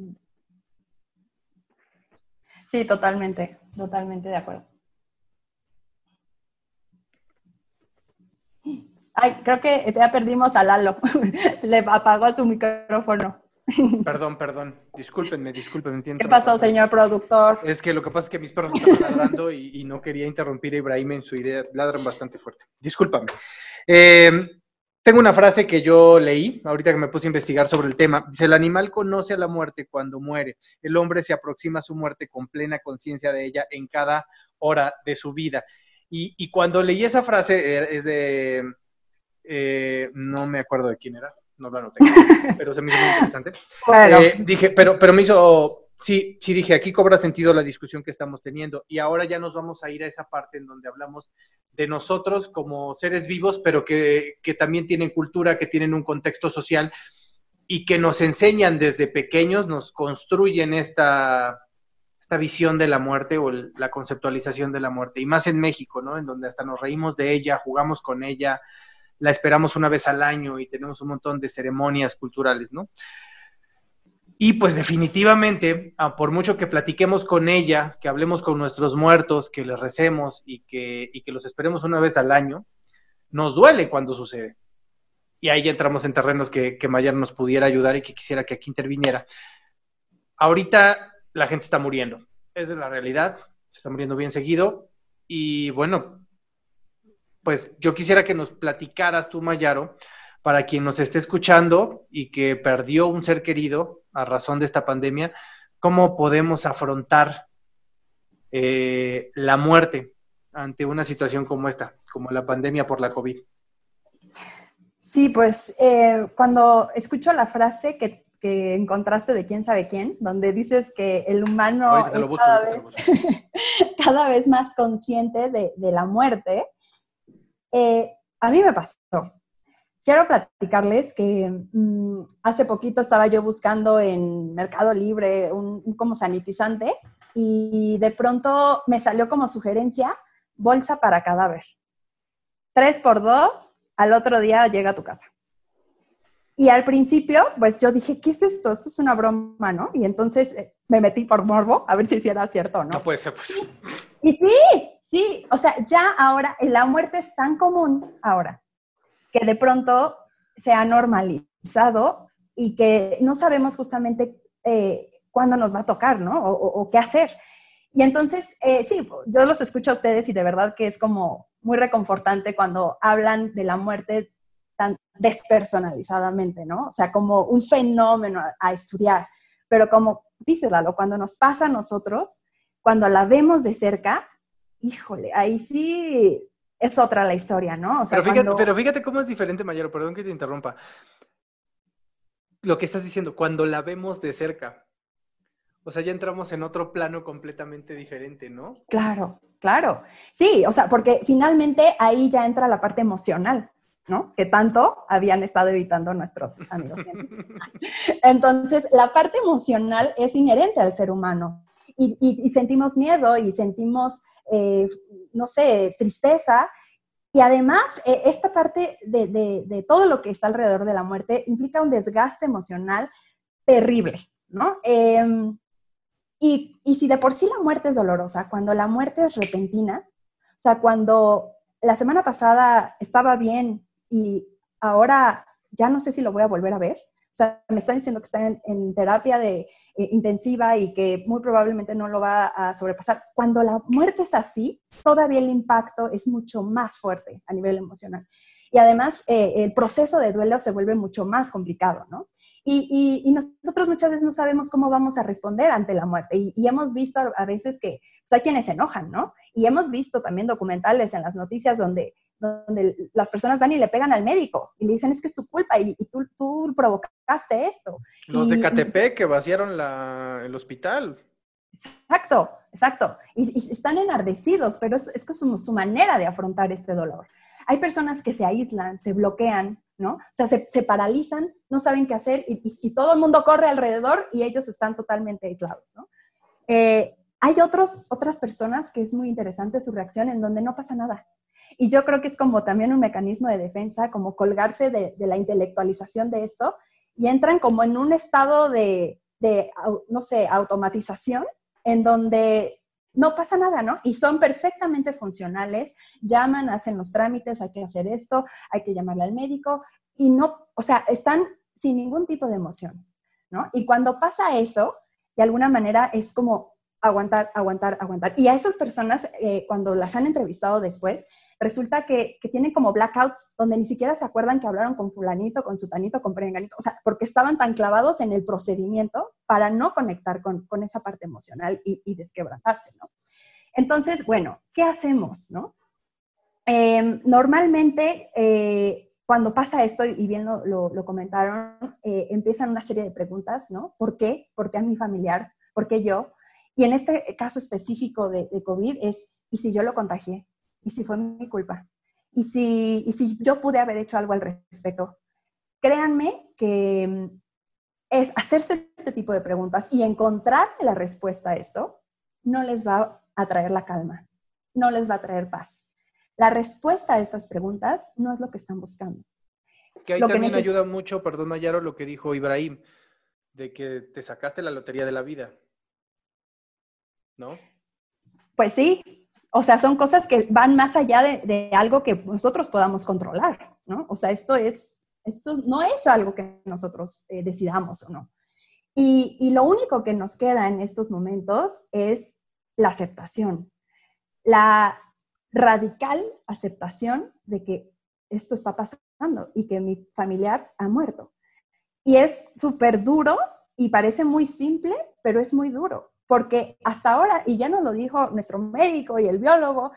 Sí, totalmente, totalmente de acuerdo. Ay, creo que ya perdimos a Lalo. <laughs> Le apagó su micrófono. Perdón, perdón. Discúlpenme, discúlpenme. ¿Qué pasó, señor productor? Es que lo que pasa es que mis perros están ladrando y, no quería interrumpir a Ibrahim en su idea. Ladran bastante fuerte. Discúlpame. Eh, tengo una frase que yo leí, ahorita que me puse a investigar sobre el tema. Dice, el animal conoce a la muerte cuando muere. El hombre se aproxima a su muerte con plena conciencia de ella en cada hora de su vida. Y, cuando leí esa frase, eh, es de, eh, no me acuerdo de quién era, no lo anoté, <laughs> pero se me hizo muy interesante. Eh, dije, pero, pero me hizo, sí, sí dije, aquí cobra sentido la discusión que estamos teniendo. Y ahora ya nos vamos a ir a esa parte en donde hablamos de nosotros como seres vivos, pero que, también tienen cultura, que tienen un contexto social y que nos enseñan desde pequeños, nos construyen esta, esta visión de la muerte o la conceptualización de la muerte, y más en México, ¿no? En donde hasta nos reímos de ella, jugamos con ella, la esperamos una vez al año y tenemos un montón de ceremonias culturales, ¿no? Y pues definitivamente, ah, por mucho que platiquemos con ella, que hablemos con nuestros muertos, que les recemos y que, que los esperemos una vez al año, nos duele cuando sucede. Y ahí ya entramos en terrenos que, que Mayer nos pudiera ayudar y que quisiera que aquí interviniera. Ahorita la gente está muriendo. Es la realidad. Se está muriendo bien seguido. Y bueno, pues yo quisiera que nos platicaras tú, Mayaro, para quien nos esté escuchando y que perdió un ser querido a razón de esta pandemia, ¿cómo podemos afrontar eh, la muerte ante una situación como esta, como la pandemia por la COVID? Sí, pues eh, cuando escucho la frase que, que encontraste de quién sabe quién, donde dices que el humano es cada, vez, <laughs> cada, vez, más consciente de, la muerte, eh, a mí me pasó. Quiero platicarles que mm, hace poquito estaba yo buscando en Mercado Libre un, un, como sanitizante y de pronto me salió como sugerencia bolsa para cadáver. Tres por dos, al otro día llega a tu casa. Y al principio, pues yo dije, ¿qué es esto? Esto es una broma, ¿no? Y entonces eh, me metí por morbo a ver si era cierto o no. No puede ser, pues. Y sí, sí, o sea, ya ahora la muerte es tan común ahora que de pronto se ha normalizado y que no sabemos justamente eh, cuándo nos va a tocar, ¿no? O, qué hacer. Y entonces, eh, sí, yo los escucho a ustedes y de verdad que es como muy reconfortante cuando hablan de la muerte tan despersonalizadamente, ¿no? O sea, como un fenómeno a, estudiar. Pero como dice Lalo, cuando nos pasa a nosotros, cuando la vemos de cerca, híjole, ahí sí es otra la historia, ¿no? O sea, pero, fíjate, pero fíjate cómo es diferente, Mayero, perdón que te interrumpa. Lo que estás diciendo, cuando la vemos de cerca. O sea, ya entramos en otro plano completamente diferente, ¿no? Claro, claro. Sí, o sea, porque finalmente ahí ya entra la parte emocional. ¿no? Que tanto habían estado evitando nuestros amigos <laughs> Entonces, la parte emocional es inherente al ser humano. Y, sentimos miedo y sentimos, eh, no sé, tristeza. Y además, eh, esta parte de, todo lo que está alrededor de la muerte implica un desgaste emocional terrible, ¿no? Em, y, y si de por sí la muerte es dolorosa, cuando la muerte es repentina, o sea, cuando la semana pasada estaba bien y ahora ya no sé si lo voy a volver a ver. O sea, me están diciendo que está en, terapia de, eh, intensiva y que muy probablemente no lo va a sobrepasar. Cuando la muerte es así, todavía el impacto es mucho más fuerte a nivel emocional. Y además, eh, el proceso de duelo se vuelve mucho más complicado, ¿no? Y, nosotros muchas veces no sabemos cómo vamos a responder ante la muerte. Y, hemos visto a, veces que pues, hay quienes se enojan, ¿no? Y hemos visto también documentales en las noticias donde, donde las personas van y le pegan al médico y le dicen es que es tu culpa y, tú, tú provocaste esto. Los de KTP que vaciaron el hospital. Exacto, exacto. Y, están enardecidos, pero es, es, su manera de afrontar este dolor. Hay personas que se aíslan, se bloquean, ¿no? O sea, se, paralizan, no saben qué hacer y, todo el mundo corre alrededor y ellos están totalmente aislados, ¿no? Eh, hay otros, otras personas que es muy interesante su reacción en donde no pasa nada. Y yo creo que es como también un mecanismo de defensa, como colgarse de, la intelectualización de esto y entran como en un estado de, de, no sé, automatización en donde no pasa nada, ¿no? Y son perfectamente funcionales, llaman, hacen los trámites, hay que hacer esto, hay que llamarle al médico, y no, o sea, están sin ningún tipo de emoción, ¿no? Y cuando pasa eso, de alguna manera es como aguantar, aguantar, aguantar. Y a esas personas, eh, cuando las han entrevistado después, resulta que, tienen como blackouts donde ni siquiera se acuerdan que hablaron con fulanito, con sutanito, con perenganito, o sea, porque estaban tan clavados en el procedimiento para no conectar con, esa parte emocional y, desquebrantarse, ¿no? Entonces, bueno, ¿qué hacemos, no? Em, normalmente, eh, cuando pasa esto, y bien lo, comentaron, eh, empiezan una serie de preguntas, ¿no? ¿Por qué? ¿Por qué a mi familiar? ¿Por qué yo? Y en este caso específico de, de COVID es, ¿y si yo lo contagié? ¿Y si fue mi culpa? ¿Y si, y si yo pude haber hecho algo al respecto? Créanme que mm, es hacerse este tipo de preguntas y encontrar la respuesta a esto no les va a traer la calma, no les va a traer paz. La respuesta a estas preguntas no es lo que están buscando. Que ahí también ayuda mucho, perdón Mayaro, lo que dijo Ibrahim, de que te sacaste la lotería de la vida. ¿No? Pues sí, o sea, son cosas que van más allá de, algo que nosotros podamos controlar, ¿no? O sea, esto es, esto no es algo que nosotros eh, decidamos o no. Y, y, lo único que nos queda en estos momentos es la aceptación, la radical aceptación de que esto está pasando y que mi familiar ha muerto. Y es súper duro y parece muy simple, pero es muy duro porque hasta ahora, y ya nos lo dijo nuestro médico y el biólogo,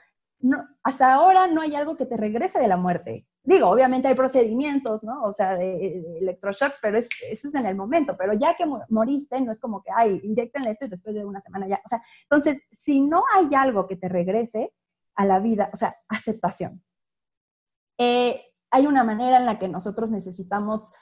hasta ahora no hay algo que te regrese de la muerte. Digo, obviamente hay procedimientos, ¿no? O sea, de, electroshocks, pero es, es en el momento. Pero ya que moriste, no es como que, ay, inyectenle esto y después de una semana ya. O sea, entonces, si no hay algo que te regrese a la vida, o sea, aceptación. Eh, hay una manera en la que nosotros necesitamos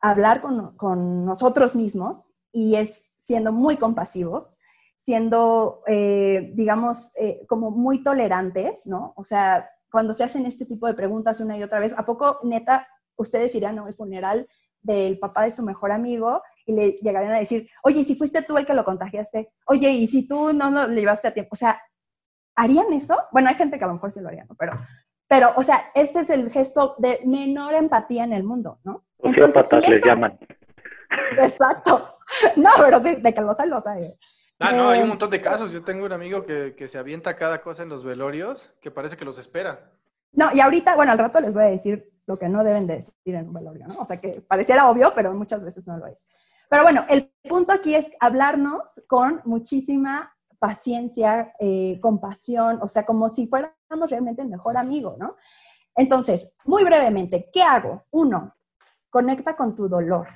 hablar con nosotros mismos y es siendo muy compasivos, siendo, eh, digamos, eh, como muy tolerantes, ¿no? O sea, cuando se hacen este tipo de preguntas una y otra vez, ¿a poco neta ustedes irían a un funeral del papá de su mejor amigo y le llegarían a decir, oye, ¿y si fuiste tú el que lo contagiaste? Oye, ¿y si tú no lo llevaste a tiempo? O sea, ¿harían eso? Bueno, hay gente que a lo mejor sí lo haría, ¿no? Pero, pero o sea, este es el gesto de menor empatía en el mundo, ¿no? Entonces, les llaman. Exacto. <laughs> No, pero sí, de que lo lo sabe. Ah, no, hay un montón de casos. Yo tengo un amigo que, que, se avienta cada cosa en los velorios que parece que los espera. No, y ahorita, bueno, al rato les voy a decir lo que no deben de decir en un velorio, ¿no? O sea, que pareciera obvio, pero muchas veces no lo es. Pero bueno, el punto aquí es hablarnos con muchísima paciencia, eh, compasión, o sea, como si fuéramos realmente el mejor amigo, ¿no? Entonces, muy brevemente, ¿qué hago? Uno, conecta con tu dolor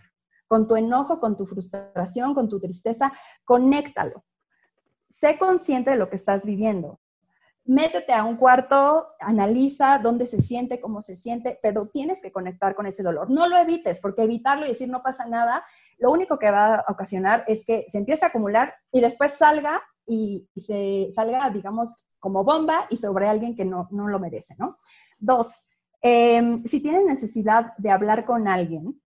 con tu enojo, con tu frustración, con tu tristeza, conéctalo. Sé consciente de lo que estás viviendo. Métete a un cuarto, analiza dónde se siente, cómo se siente, pero tienes que conectar con ese dolor. No lo evites, porque evitarlo y decir no pasa nada, lo único que va a ocasionar es que se empiece a acumular y después salga y, se salga, digamos, como bomba y sobre alguien que no, lo merece, ¿no? Dos, em, si tienes necesidad de hablar con alguien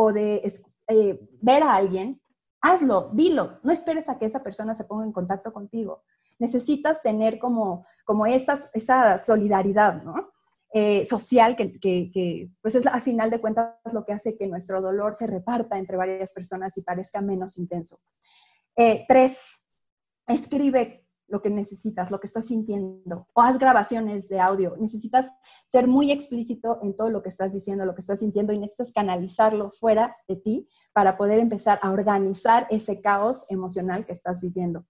o de eh, ver a alguien, hazlo, dilo, no esperes a que esa persona se ponga en contacto contigo. Necesitas tener como, como esas, esa solidaridad, ¿no? Eh, social que, que, pues es al final de cuentas lo que hace que nuestro dolor se reparta entre varias personas y parezca menos intenso. Eh, tres, escribe lo que necesitas, lo que estás sintiendo, o haz grabaciones de audio. Necesitas ser muy explícito en todo lo que estás diciendo, lo que estás sintiendo y necesitas canalizarlo fuera de ti para poder empezar a organizar ese caos emocional que estás viviendo.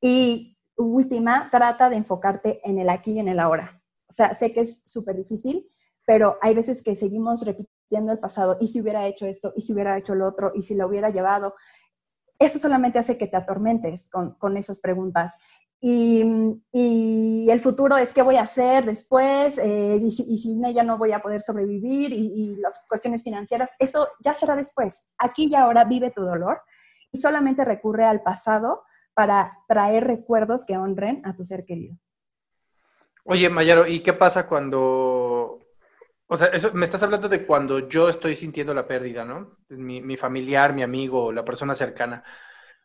Y última, trata de enfocarte en el aquí y en el ahora. O sea, sé que es súper difícil, pero hay veces que seguimos repitiendo el pasado, y si hubiera hecho esto, y si hubiera hecho lo otro, y si lo hubiera llevado, eso solamente hace que te atormentes con, esas preguntas. Y, el futuro es qué voy a hacer después, eh, y, si, y, sin ella no voy a poder sobrevivir, y, las cuestiones financieras, eso ya será después. Aquí y ahora vive tu dolor y solamente recurre al pasado para traer recuerdos que honren a tu ser querido. Oye, Mayaro, ¿y qué pasa cuando o sea, eso, me estás hablando de cuando yo estoy sintiendo la pérdida, ¿no? Mi, familiar, mi amigo, la persona cercana.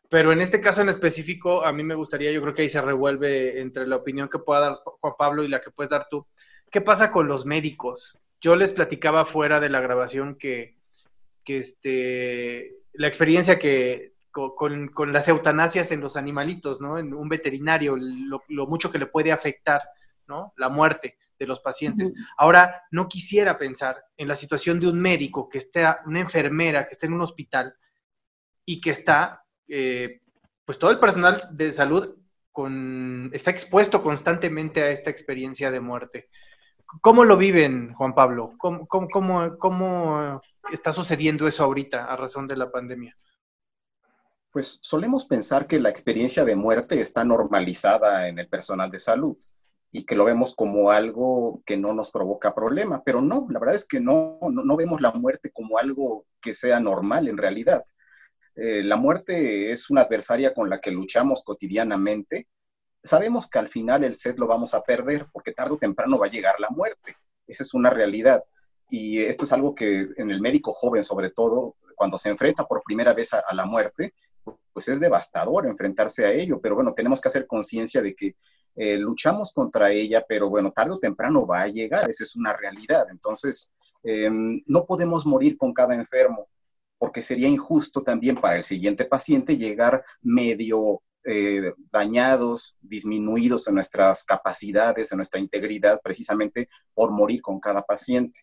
Pero en este caso en específico, a mí me gustaría, yo creo que ahí se revuelve entre la opinión que pueda dar Juan Pablo y la que puedes dar tú. ¿Qué pasa con los médicos? Yo les platicaba fuera de la grabación que, que este, la experiencia que con, las eutanasias en los animalitos, ¿no? En un veterinario, lo, lo mucho que le puede afectar, ¿no? La muerte de los pacientes. Ahora, no quisiera pensar en la situación de un médico que esté, una enfermera que esté en un hospital y que está, eh, pues todo el personal de salud con, está expuesto constantemente a esta experiencia de muerte. ¿Cómo lo viven, Juan Pablo? ¿Cómo, cómo, cómo está sucediendo eso ahorita a razón de la pandemia? Pues solemos pensar que la experiencia de muerte está normalizada en el personal de salud y que lo vemos como algo que no nos provoca problema, pero no, la verdad es que no, no, vemos la muerte como algo que sea normal en realidad. Eh, la muerte es una adversaria con la que luchamos cotidianamente. Sabemos que al final el set lo vamos a perder porque tarde o temprano va a llegar la muerte. Esa es una realidad. Y esto es algo que en el médico joven, sobre todo, cuando se enfrenta por primera vez a la muerte, pues es devastador enfrentarse a ello. Pero bueno, tenemos que hacer conciencia de que eh, luchamos contra ella, pero bueno, tarde o temprano va a llegar, esa es una realidad. Entonces, em, no podemos morir con cada enfermo, porque sería injusto también para el siguiente paciente llegar medio eh, dañados, disminuidos en nuestras capacidades, en nuestra integridad, precisamente por morir con cada paciente.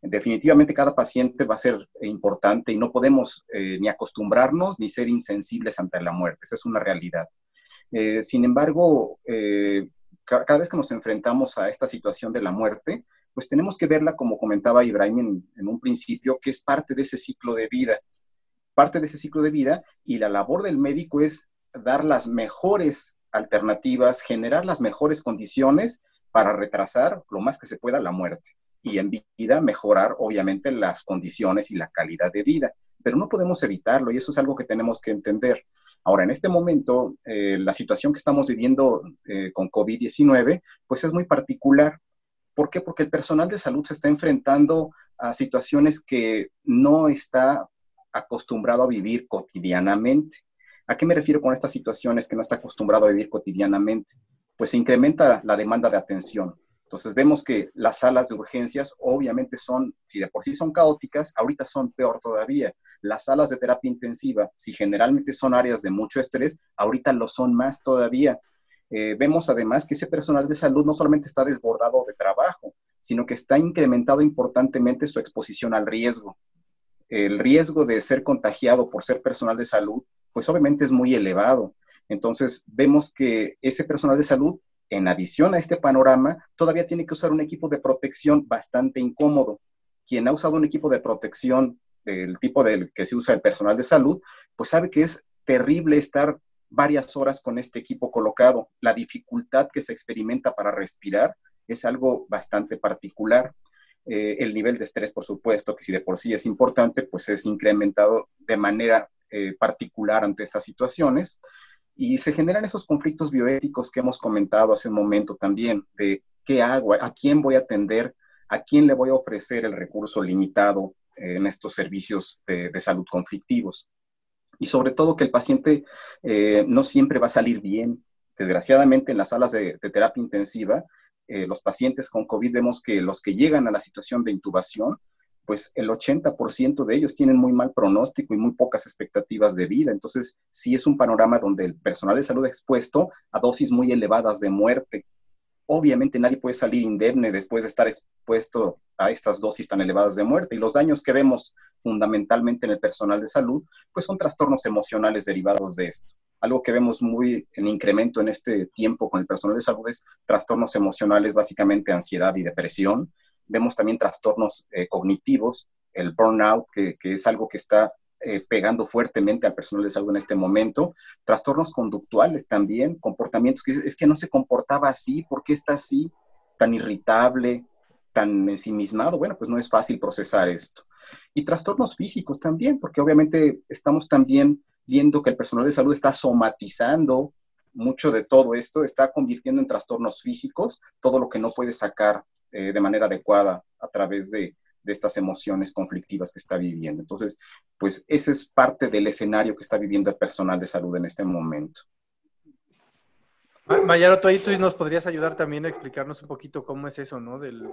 Definitivamente cada paciente va a ser importante y no podemos eh, ni acostumbrarnos ni ser insensibles ante la muerte. Esa es una realidad. Eh, sin embargo, eh, cada vez que nos enfrentamos a esta situación de la muerte, pues tenemos que verla, como comentaba Ibrahim en, un principio, que es parte de ese ciclo de vida, parte de ese ciclo de vida, y la labor del médico es dar las mejores alternativas, generar las mejores condiciones para retrasar lo más que se pueda la muerte y en vida mejorar obviamente las condiciones y la calidad de vida. Pero no podemos evitarlo y eso es algo que tenemos que entender. Ahora, en este momento, eh, la situación que estamos viviendo eh, con COVID-19, pues es muy particular. ¿Por qué? Porque el personal de salud se está enfrentando a situaciones que no está acostumbrado a vivir cotidianamente. ¿A qué me refiero con estas situaciones que no está acostumbrado a vivir cotidianamente? Pues se incrementa la demanda de atención. Entonces vemos que las salas de urgencias obviamente son, si de por sí son caóticas, ahorita son peor todavía. Las salas de terapia intensiva, si generalmente son áreas de mucho estrés, ahorita lo son más todavía. Eh, vemos además que ese personal de salud no solamente está desbordado de trabajo, sino que está incrementado importantemente su exposición al riesgo. El riesgo de ser contagiado por ser personal de salud, pues obviamente es muy elevado. Entonces vemos que ese personal de salud en adición a este panorama, todavía tiene que usar un equipo de protección bastante incómodo. Quien ha usado un equipo de protección del tipo del que se usa el personal de salud, pues sabe que es terrible estar varias horas con este equipo colocado. La dificultad que se experimenta para respirar es algo bastante particular. Eh, el nivel de estrés, por supuesto, que si de por sí es importante, pues es incrementado de manera eh, particular ante estas situaciones. Y se generan esos conflictos bioéticos que hemos comentado hace un momento también, de qué hago, a quién voy a atender, a quién le voy a ofrecer el recurso limitado en estos servicios de, salud conflictivos. Y sobre todo que el paciente eh, no siempre va a salir bien. Desgraciadamente en las salas de, terapia intensiva, eh, los pacientes con COVID vemos que los que llegan a la situación de intubación pues el 80% de ellos tienen muy mal pronóstico y muy pocas expectativas de vida. Entonces, sí es un panorama donde el personal de salud expuesto a dosis muy elevadas de muerte. Obviamente nadie puede salir indemne después de estar expuesto a estas dosis tan elevadas de muerte. Y los daños que vemos fundamentalmente en el personal de salud, pues son trastornos emocionales derivados de esto. Algo que vemos muy en incremento en este tiempo con el personal de salud es trastornos emocionales, básicamente ansiedad y depresión, Vemos también trastornos eh, cognitivos, el burnout, que, es algo que está eh, pegando fuertemente al personal de salud en este momento. Trastornos conductuales también, comportamientos que es, que no se comportaba así, ¿por qué está así? Tan irritable, tan ensimismado, bueno, pues no es fácil procesar esto. Y trastornos físicos también, porque obviamente estamos también viendo que el personal de salud está somatizando mucho de todo esto, está convirtiendo en trastornos físicos todo lo que no puede sacar eh, de manera adecuada a través de, estas emociones conflictivas que está viviendo. Entonces, pues ese es parte del escenario que está viviendo el personal de salud en este momento. Mayaro, tú ahí tú nos podrías ayudar también a explicarnos un poquito cómo es eso, ¿no? Del,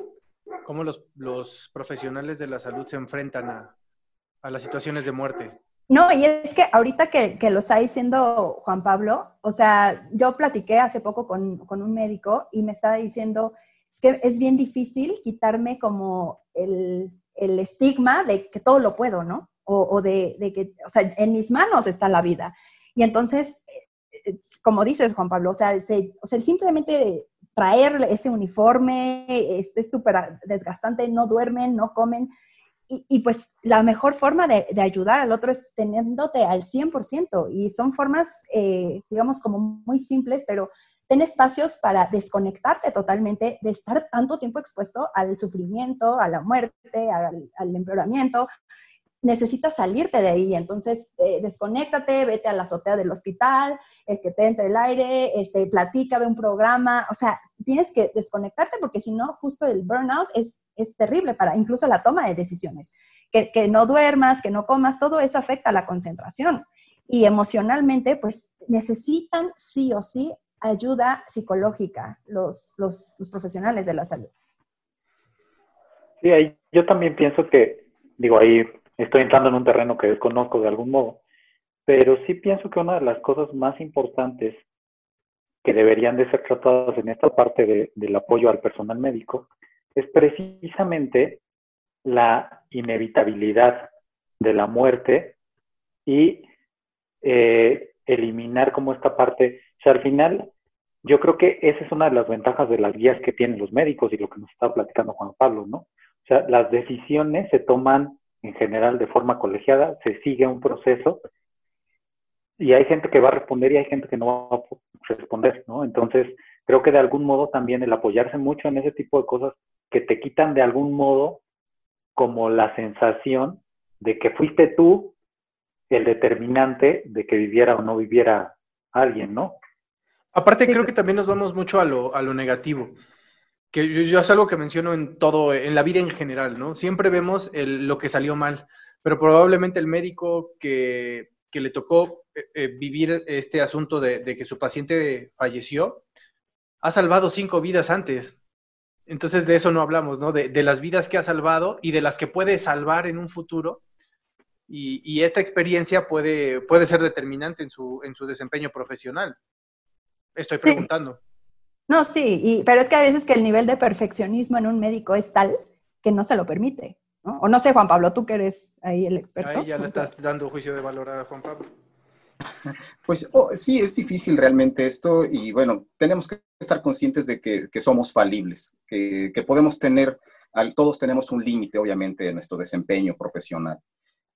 cómo los, profesionales de la salud se enfrentan a, las situaciones de muerte. No, y es que ahorita que, lo está diciendo Juan Pablo, o sea, yo platiqué hace poco con, con un médico y me estaba diciendo es que es bien difícil quitarme como el, estigma de que todo lo puedo, ¿no? O, de, que, o sea, en mis manos está la vida. Y entonces, eh, eh, como dices, Juan Pablo, o sea, o sea simplemente traer ese uniforme es súper desgastante, no duermen, no comen. Y, pues la mejor forma de, ayudar al otro es teniéndote al 100%. Y son formas, eh, digamos, como muy simples, pero ten espacios para desconectarte totalmente de estar tanto tiempo expuesto al sufrimiento, a la muerte, al, empeoramiento. Necesitas salirte de ahí, entonces eh, desconéctate, vete a la azotea del hospital, el que te entre el aire, este, platica, ve un programa, o sea, tienes que desconectarte porque si no, justo el burnout es, es terrible para incluso la toma de decisiones. Que, que no duermas, que no comas, todo eso afecta a la concentración y emocionalmente, pues necesitan sí o sí ayuda psicológica los, los, profesionales de la salud. Sí, ahí, yo también pienso que, digo, ahí estoy entrando en un terreno que desconozco de algún modo, pero sí pienso que una de las cosas más importantes que deberían de ser tratadas en esta parte del apoyo al personal médico es precisamente la inevitabilidad de la muerte y eh, eliminar como esta parte o sea, al final, yo creo que esa es una de las ventajas de las guías que tienen los médicos y lo que nos está platicando Juan Pablo, ¿no? O sea, las decisiones se toman en general de forma colegiada, se sigue un proceso y hay gente que va a responder y hay gente que no va a responder, ¿no? Entonces, creo que de algún modo también el apoyarse mucho en ese tipo de cosas que te quitan de algún modo como la sensación de que fuiste tú el determinante de que viviera o no viviera alguien, ¿no? Aparte, creo que también nos vamos mucho a lo, a lo negativo, que yo, es algo que menciono en todo, en la vida en general, ¿no? Siempre vemos lo que salió mal, pero probablemente el médico que, le tocó eh, eh, vivir este asunto de, que su paciente falleció, ha salvado cinco vidas antes. Entonces de eso no hablamos, ¿no? De, las vidas que ha salvado y de las que puede salvar en un futuro. Y, esta experiencia puede, puede ser determinante en su, en su desempeño profesional. Estoy preguntando. No, sí, y, pero es que a veces que el nivel de perfeccionismo en un médico es tal que no se lo permite. ¿no? O no sé, Juan Pablo, tú que eres ahí el experto. Ahí ya le estás dando juicio de valor a Juan Pablo. <laughs> Pues oh, sí, es difícil realmente esto y bueno, tenemos que estar conscientes de que, somos falibles, que, podemos tener, todos tenemos un límite obviamente en nuestro desempeño profesional,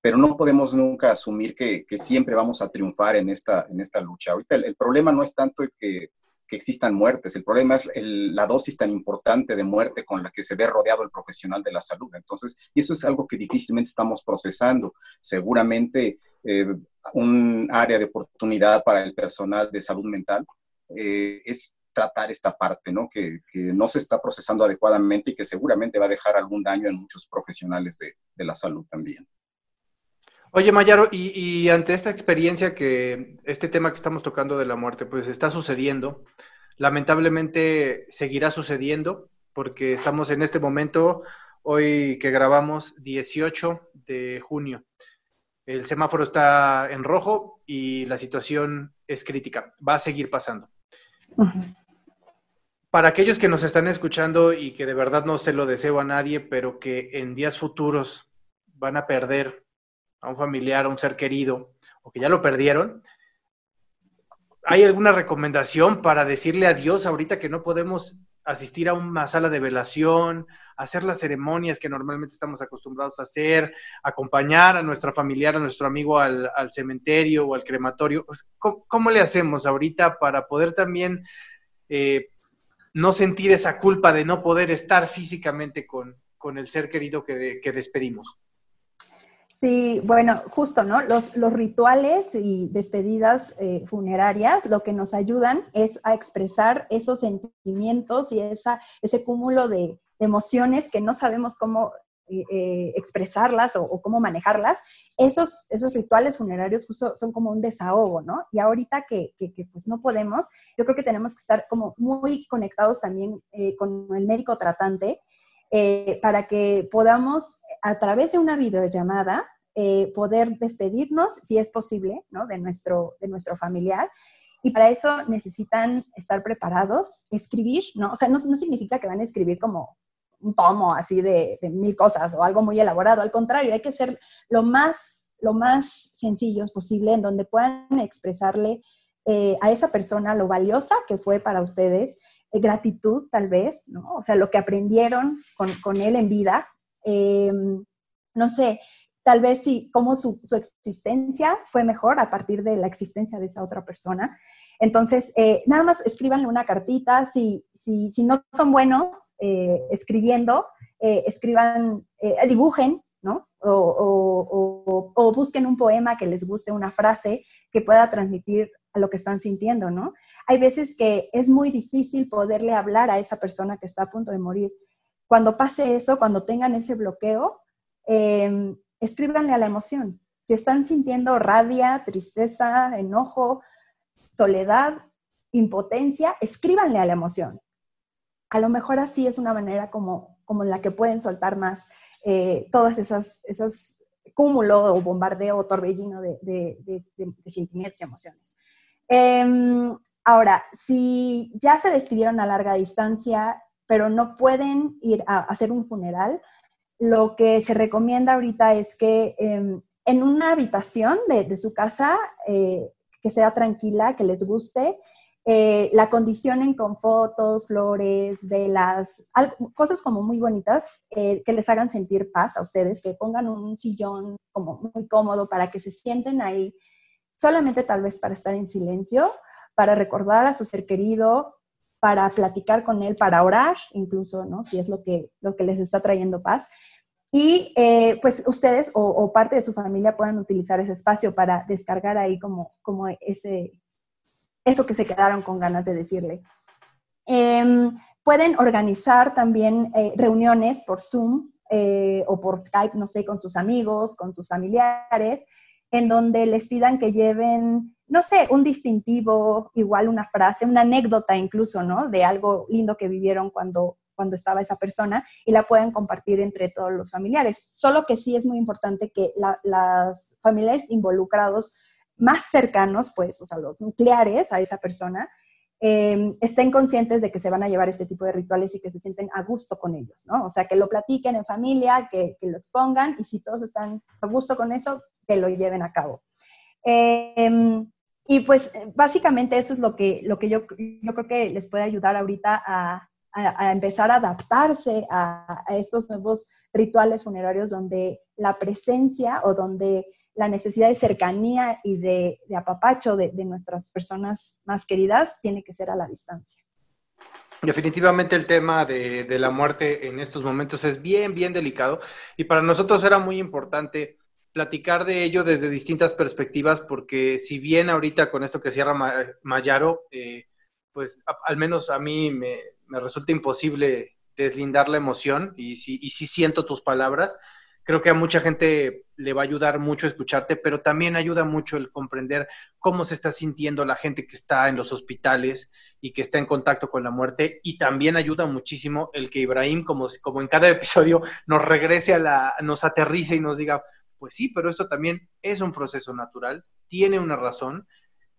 pero no podemos nunca asumir que, siempre vamos a triunfar en esta, en esta lucha. Ahorita el, problema no es tanto que, que existan muertes, el problema es la dosis tan importante de muerte con la que se ve rodeado el profesional de la salud. Entonces, y eso es algo que difícilmente estamos procesando. Seguramente eh, un área de oportunidad para el personal de salud mental eh, es tratar esta parte, ¿no? Que, no se está procesando adecuadamente y que seguramente va a dejar algún daño en muchos profesionales de, la salud también. Oye, Mayaro, y, ante esta experiencia que este tema que estamos tocando de la muerte, pues está sucediendo, lamentablemente seguirá sucediendo, porque estamos en este momento, hoy que grabamos 18 de junio. El semáforo está en rojo y la situación es crítica. Va a seguir pasando. Para aquellos que nos están escuchando y que de verdad no se lo deseo a nadie, pero que en días futuros van a perder a un familiar, a un ser querido, o que ya lo perdieron, ¿hay alguna recomendación para decirle adiós ahorita que no podemos asistir a una sala de velación, hacer las ceremonias que normalmente estamos acostumbrados a hacer, acompañar a nuestra familiar, a nuestro amigo al, cementerio o al crematorio. Pues, ¿cómo, le hacemos ahorita para poder también eh, no sentir esa culpa de no poder estar físicamente con, el ser querido que, despedimos? Sí, bueno, justo, ¿no? Los, los rituales y despedidas eh, funerarias lo que nos ayudan es a expresar esos sentimientos y esa, ese cúmulo de, emociones que no sabemos cómo eh, eh, expresarlas o, cómo manejarlas, esos, esos rituales funerarios son como un desahogo, ¿no? Y ahorita que, pues no podemos, yo creo que tenemos que estar como muy conectados también eh, con el médico tratante para que podamos a través de una videollamada poder despedirnos, si es posible, ¿no? De nuestro, de nuestro familiar y para eso necesitan estar preparados, escribir, ¿no? O sea, no, no, significa que van a escribir como un tomo así de, mil cosas o algo muy elaborado. Al contrario, hay que ser lo más, lo más sencillos posible en donde puedan expresarle eh, a esa persona lo valiosa que fue para ustedes, eh, gratitud tal vez, ¿no? O sea, lo que aprendieron con, él en vida. Em, no sé, tal vez sí, cómo su, su, existencia fue mejor a partir de la existencia de esa otra persona. Entonces, eh, nada más escríbanle una cartita, si, si, si no son buenos eh, escribiendo, eh, escriban, dibujen, ¿no? O, o, busquen un poema que les guste, una frase que pueda transmitir lo que están sintiendo, ¿no? Hay veces que es muy difícil poderle hablar a esa persona que está a punto de morir. Cuando pase eso, cuando tengan ese bloqueo, em, escríbanle a la emoción. Si están sintiendo rabia, tristeza, enojo, soledad, impotencia, escríbanle a la emoción. A lo mejor así es una manera como, como en la que pueden soltar más eh, todas esas, esas cúmulo o bombardeo o torbellino de, sentimientos y emociones. Em, ahora, si ya se despidieron a larga distancia, pero no pueden ir a hacer un funeral, lo que se recomienda ahorita es que em, en una habitación de, su casa eh, que sea tranquila, que les guste, eh, la condicionen con fotos, flores, velas, cosas como muy bonitas eh, que les hagan sentir paz a ustedes, que pongan un sillón como muy cómodo para que se sienten ahí, solamente tal vez para estar en silencio, para recordar a su ser querido, para platicar con él, para orar, incluso, ¿no? Si es lo que, lo que les está trayendo paz. Y eh, pues ustedes o, parte de su familia puedan utilizar ese espacio para descargar ahí como, como ese, eso que se quedaron con ganas de decirle. Em, pueden organizar también eh, reuniones por Zoom eh, o por Skype, no sé, con sus amigos, con sus familiares, en donde les pidan que lleven, no sé, un distintivo, igual una frase, una anécdota incluso, ¿no? De algo lindo que vivieron cuando, cuando estaba esa persona y la pueden compartir entre todos los familiares. Solo que sí es muy importante que las familiares involucrados más cercanos, pues, o sea, los nucleares a esa persona, em, estén conscientes de que se van a llevar este tipo de rituales y que se sienten a gusto con ellos, ¿no? O sea, que lo platiquen en familia, que, lo expongan y si todos están a gusto con eso, que lo lleven a cabo. Em, y pues básicamente eso es lo que, lo que yo, yo creo que les puede ayudar ahorita a, empezar a adaptarse a, a, estos nuevos rituales funerarios donde la presencia o donde la necesidad de cercanía y de, apapacho de, nuestras personas más queridas tiene que ser a la distancia. Definitivamente el tema de, la muerte en estos momentos es bien, bien delicado y para nosotros era muy importante platicar de ello desde distintas perspectivas porque si bien ahorita con esto que cierra Mayaro, eh, pues al menos a mí me, resulta imposible deslindar la emoción y si, y si siento tus palabras, creo que a mucha gente le va a ayudar mucho escucharte, pero también ayuda mucho el comprender cómo se está sintiendo la gente que está en los hospitales y que está en contacto con la muerte. Y también ayuda muchísimo el que Ibrahim, como, como en cada episodio, nos regrese a la, nos aterrice y nos diga, pues sí, pero esto también es un proceso natural, tiene una razón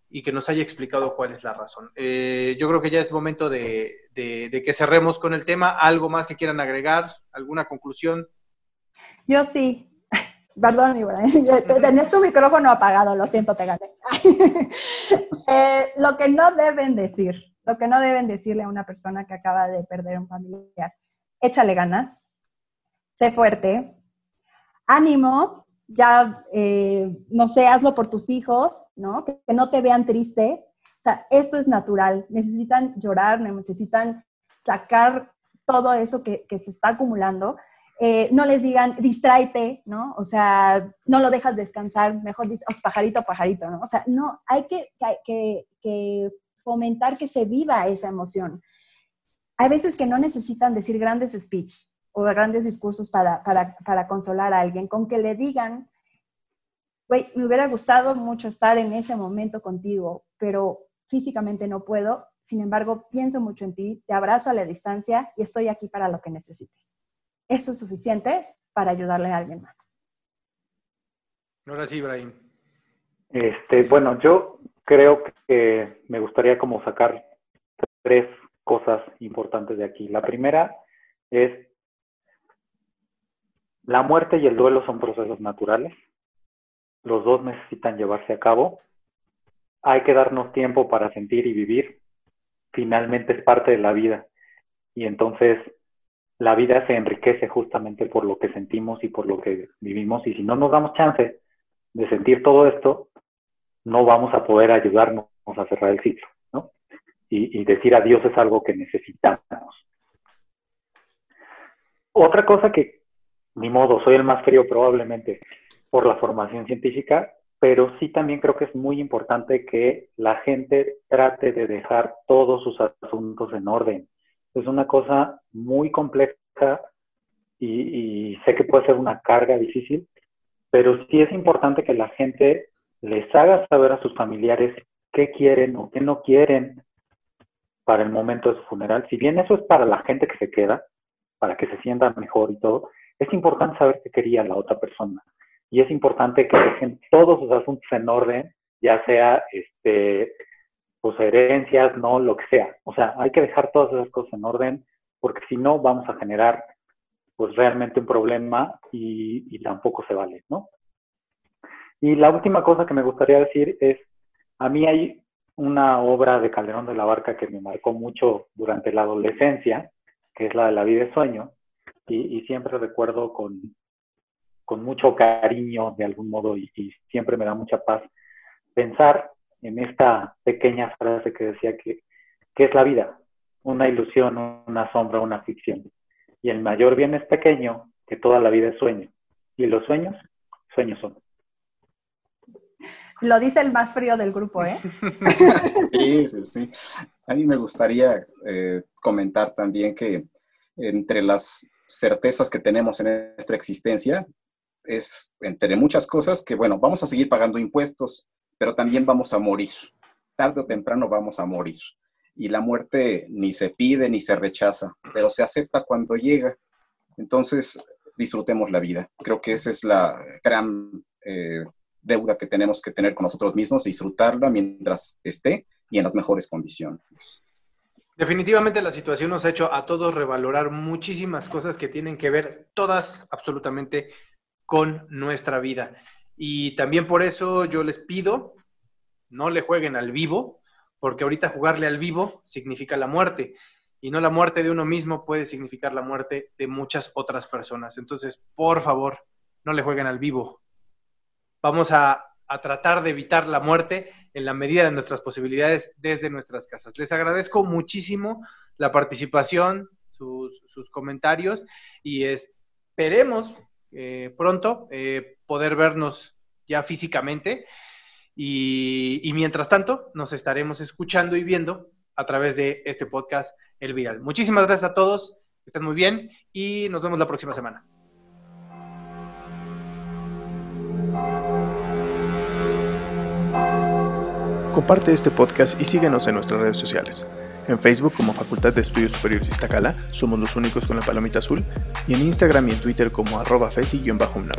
y que nos haya explicado cuál es la razón. Eh, yo creo que ya es momento de, de que cerremos con el tema. ¿Algo más que quieran agregar? ¿Alguna conclusión? Yo sí. <laughs> Perdón, <laughs> Tenés tu micrófono apagado, lo siento, te gané. <laughs> Eh, lo que no deben decir, lo que no deben decirle a una persona que acaba de perder un familiar, échale ganas, sé fuerte, ánimo, ya, eh, no sé, hazlo por tus hijos, ¿no? Que, no te vean triste. O sea, esto es natural. Necesitan llorar, necesitan sacar todo eso que, que se está acumulando eh, no les digan distráete, ¿no? O sea, no lo dejas descansar, mejor dices, pajarito, pajarito, ¿no? O sea, no, hay que, que, fomentar que se viva esa emoción. Hay veces que no necesitan decir grandes speech o grandes discursos para, para, para consolar a alguien, con que le digan, güey, me hubiera gustado mucho estar en ese momento contigo, pero físicamente no puedo, sin embargo, pienso mucho en ti, te abrazo a la distancia y estoy aquí para lo que necesites eso es suficiente para ayudarle a alguien más. Ahora sí, Ibrahim. Este, bueno, yo creo que me gustaría como sacar tres cosas importantes de aquí. La primera es la muerte y el duelo son procesos naturales. Los dos necesitan llevarse a cabo. Hay que darnos tiempo para sentir y vivir. Finalmente es parte de la vida. Y entonces la vida se enriquece justamente por lo que sentimos y por lo que vivimos. Y si no nos damos chance de sentir todo esto, no vamos a poder ayudarnos a cerrar el ciclo, ¿no? Y, decir adiós es algo que necesitamos. Otra cosa que, ni modo, soy el más frío probablemente por la formación científica, pero sí también creo que es muy importante que la gente trate de dejar todos sus asuntos en orden es una cosa muy compleja y, sé que puede ser una carga difícil, pero sí es importante que la gente les haga saber a sus familiares qué quieren o qué no quieren para el momento de su funeral. Si bien eso es para la gente que se queda, para que se sienta mejor y todo, es importante saber qué quería la otra persona. Y es importante que dejen todos sus asuntos en orden, ya sea este, pues herencias, no, lo que sea. O sea, hay que dejar todas esas cosas en orden porque si no vamos a generar pues realmente un problema y, tampoco se vale, ¿no? Y la última cosa que me gustaría decir es, a mí hay una obra de Calderón de la Barca que me marcó mucho durante la adolescencia, que es la de la vida y sueño, y, siempre recuerdo con, con mucho cariño de algún modo y, siempre me da mucha paz pensar en esta pequeña frase que decía que, que es la vida, una ilusión, una sombra, una ficción. Y el mayor bien es pequeño, que toda la vida es sueño. Y los sueños, sueños son. Lo dice el más frío del grupo, ¿eh? <laughs> sí, sí, sí. A mí me gustaría eh, comentar también que entre las certezas que tenemos en nuestra existencia es, entre muchas cosas, que, bueno, vamos a seguir pagando impuestos, pero también vamos a morir. Tarde o temprano vamos a morir. Y la muerte ni se pide ni se rechaza, pero se acepta cuando llega. Entonces, disfrutemos la vida. Creo que esa es la gran eh, deuda que tenemos que tener con nosotros mismos, disfrutarla mientras esté y en las mejores condiciones. Definitivamente la situación nos ha hecho a todos revalorar muchísimas cosas que tienen que ver todas absolutamente con nuestra vida. Y también por eso yo les pido, no le jueguen al vivo, porque ahorita jugarle al vivo significa la muerte y no la muerte de uno mismo puede significar la muerte de muchas otras personas. Entonces, por favor, no le jueguen al vivo. Vamos a, tratar de evitar la muerte en la medida de nuestras posibilidades desde nuestras casas. Les agradezco muchísimo la participación, sus, comentarios y esperemos eh, pronto eh, poder vernos ya físicamente. y mientras tanto, nos estaremos escuchando y viendo a través de este podcast El Viral. Muchísimas gracias a todos, estén muy bien y nos vemos la próxima semana. Comparte este podcast y síguenos en nuestras redes sociales. En Facebook como Facultad de Estudios Superiores Iztacala, somos los únicos con la palomita azul, y en Instagram y en Twitter como arroba fesi-unam.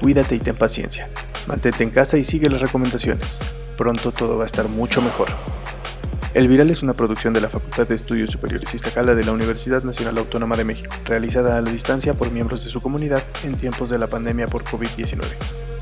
Cuídate y ten paciencia. Mantente en casa y sigue las recomendaciones. Pronto todo va a estar mucho mejor. El Viral es una producción de la Facultad de Estudios Superiores Iztacala de la Universidad Nacional Autónoma de México, realizada a la distancia por miembros de su comunidad en tiempos de la pandemia por COVID-19.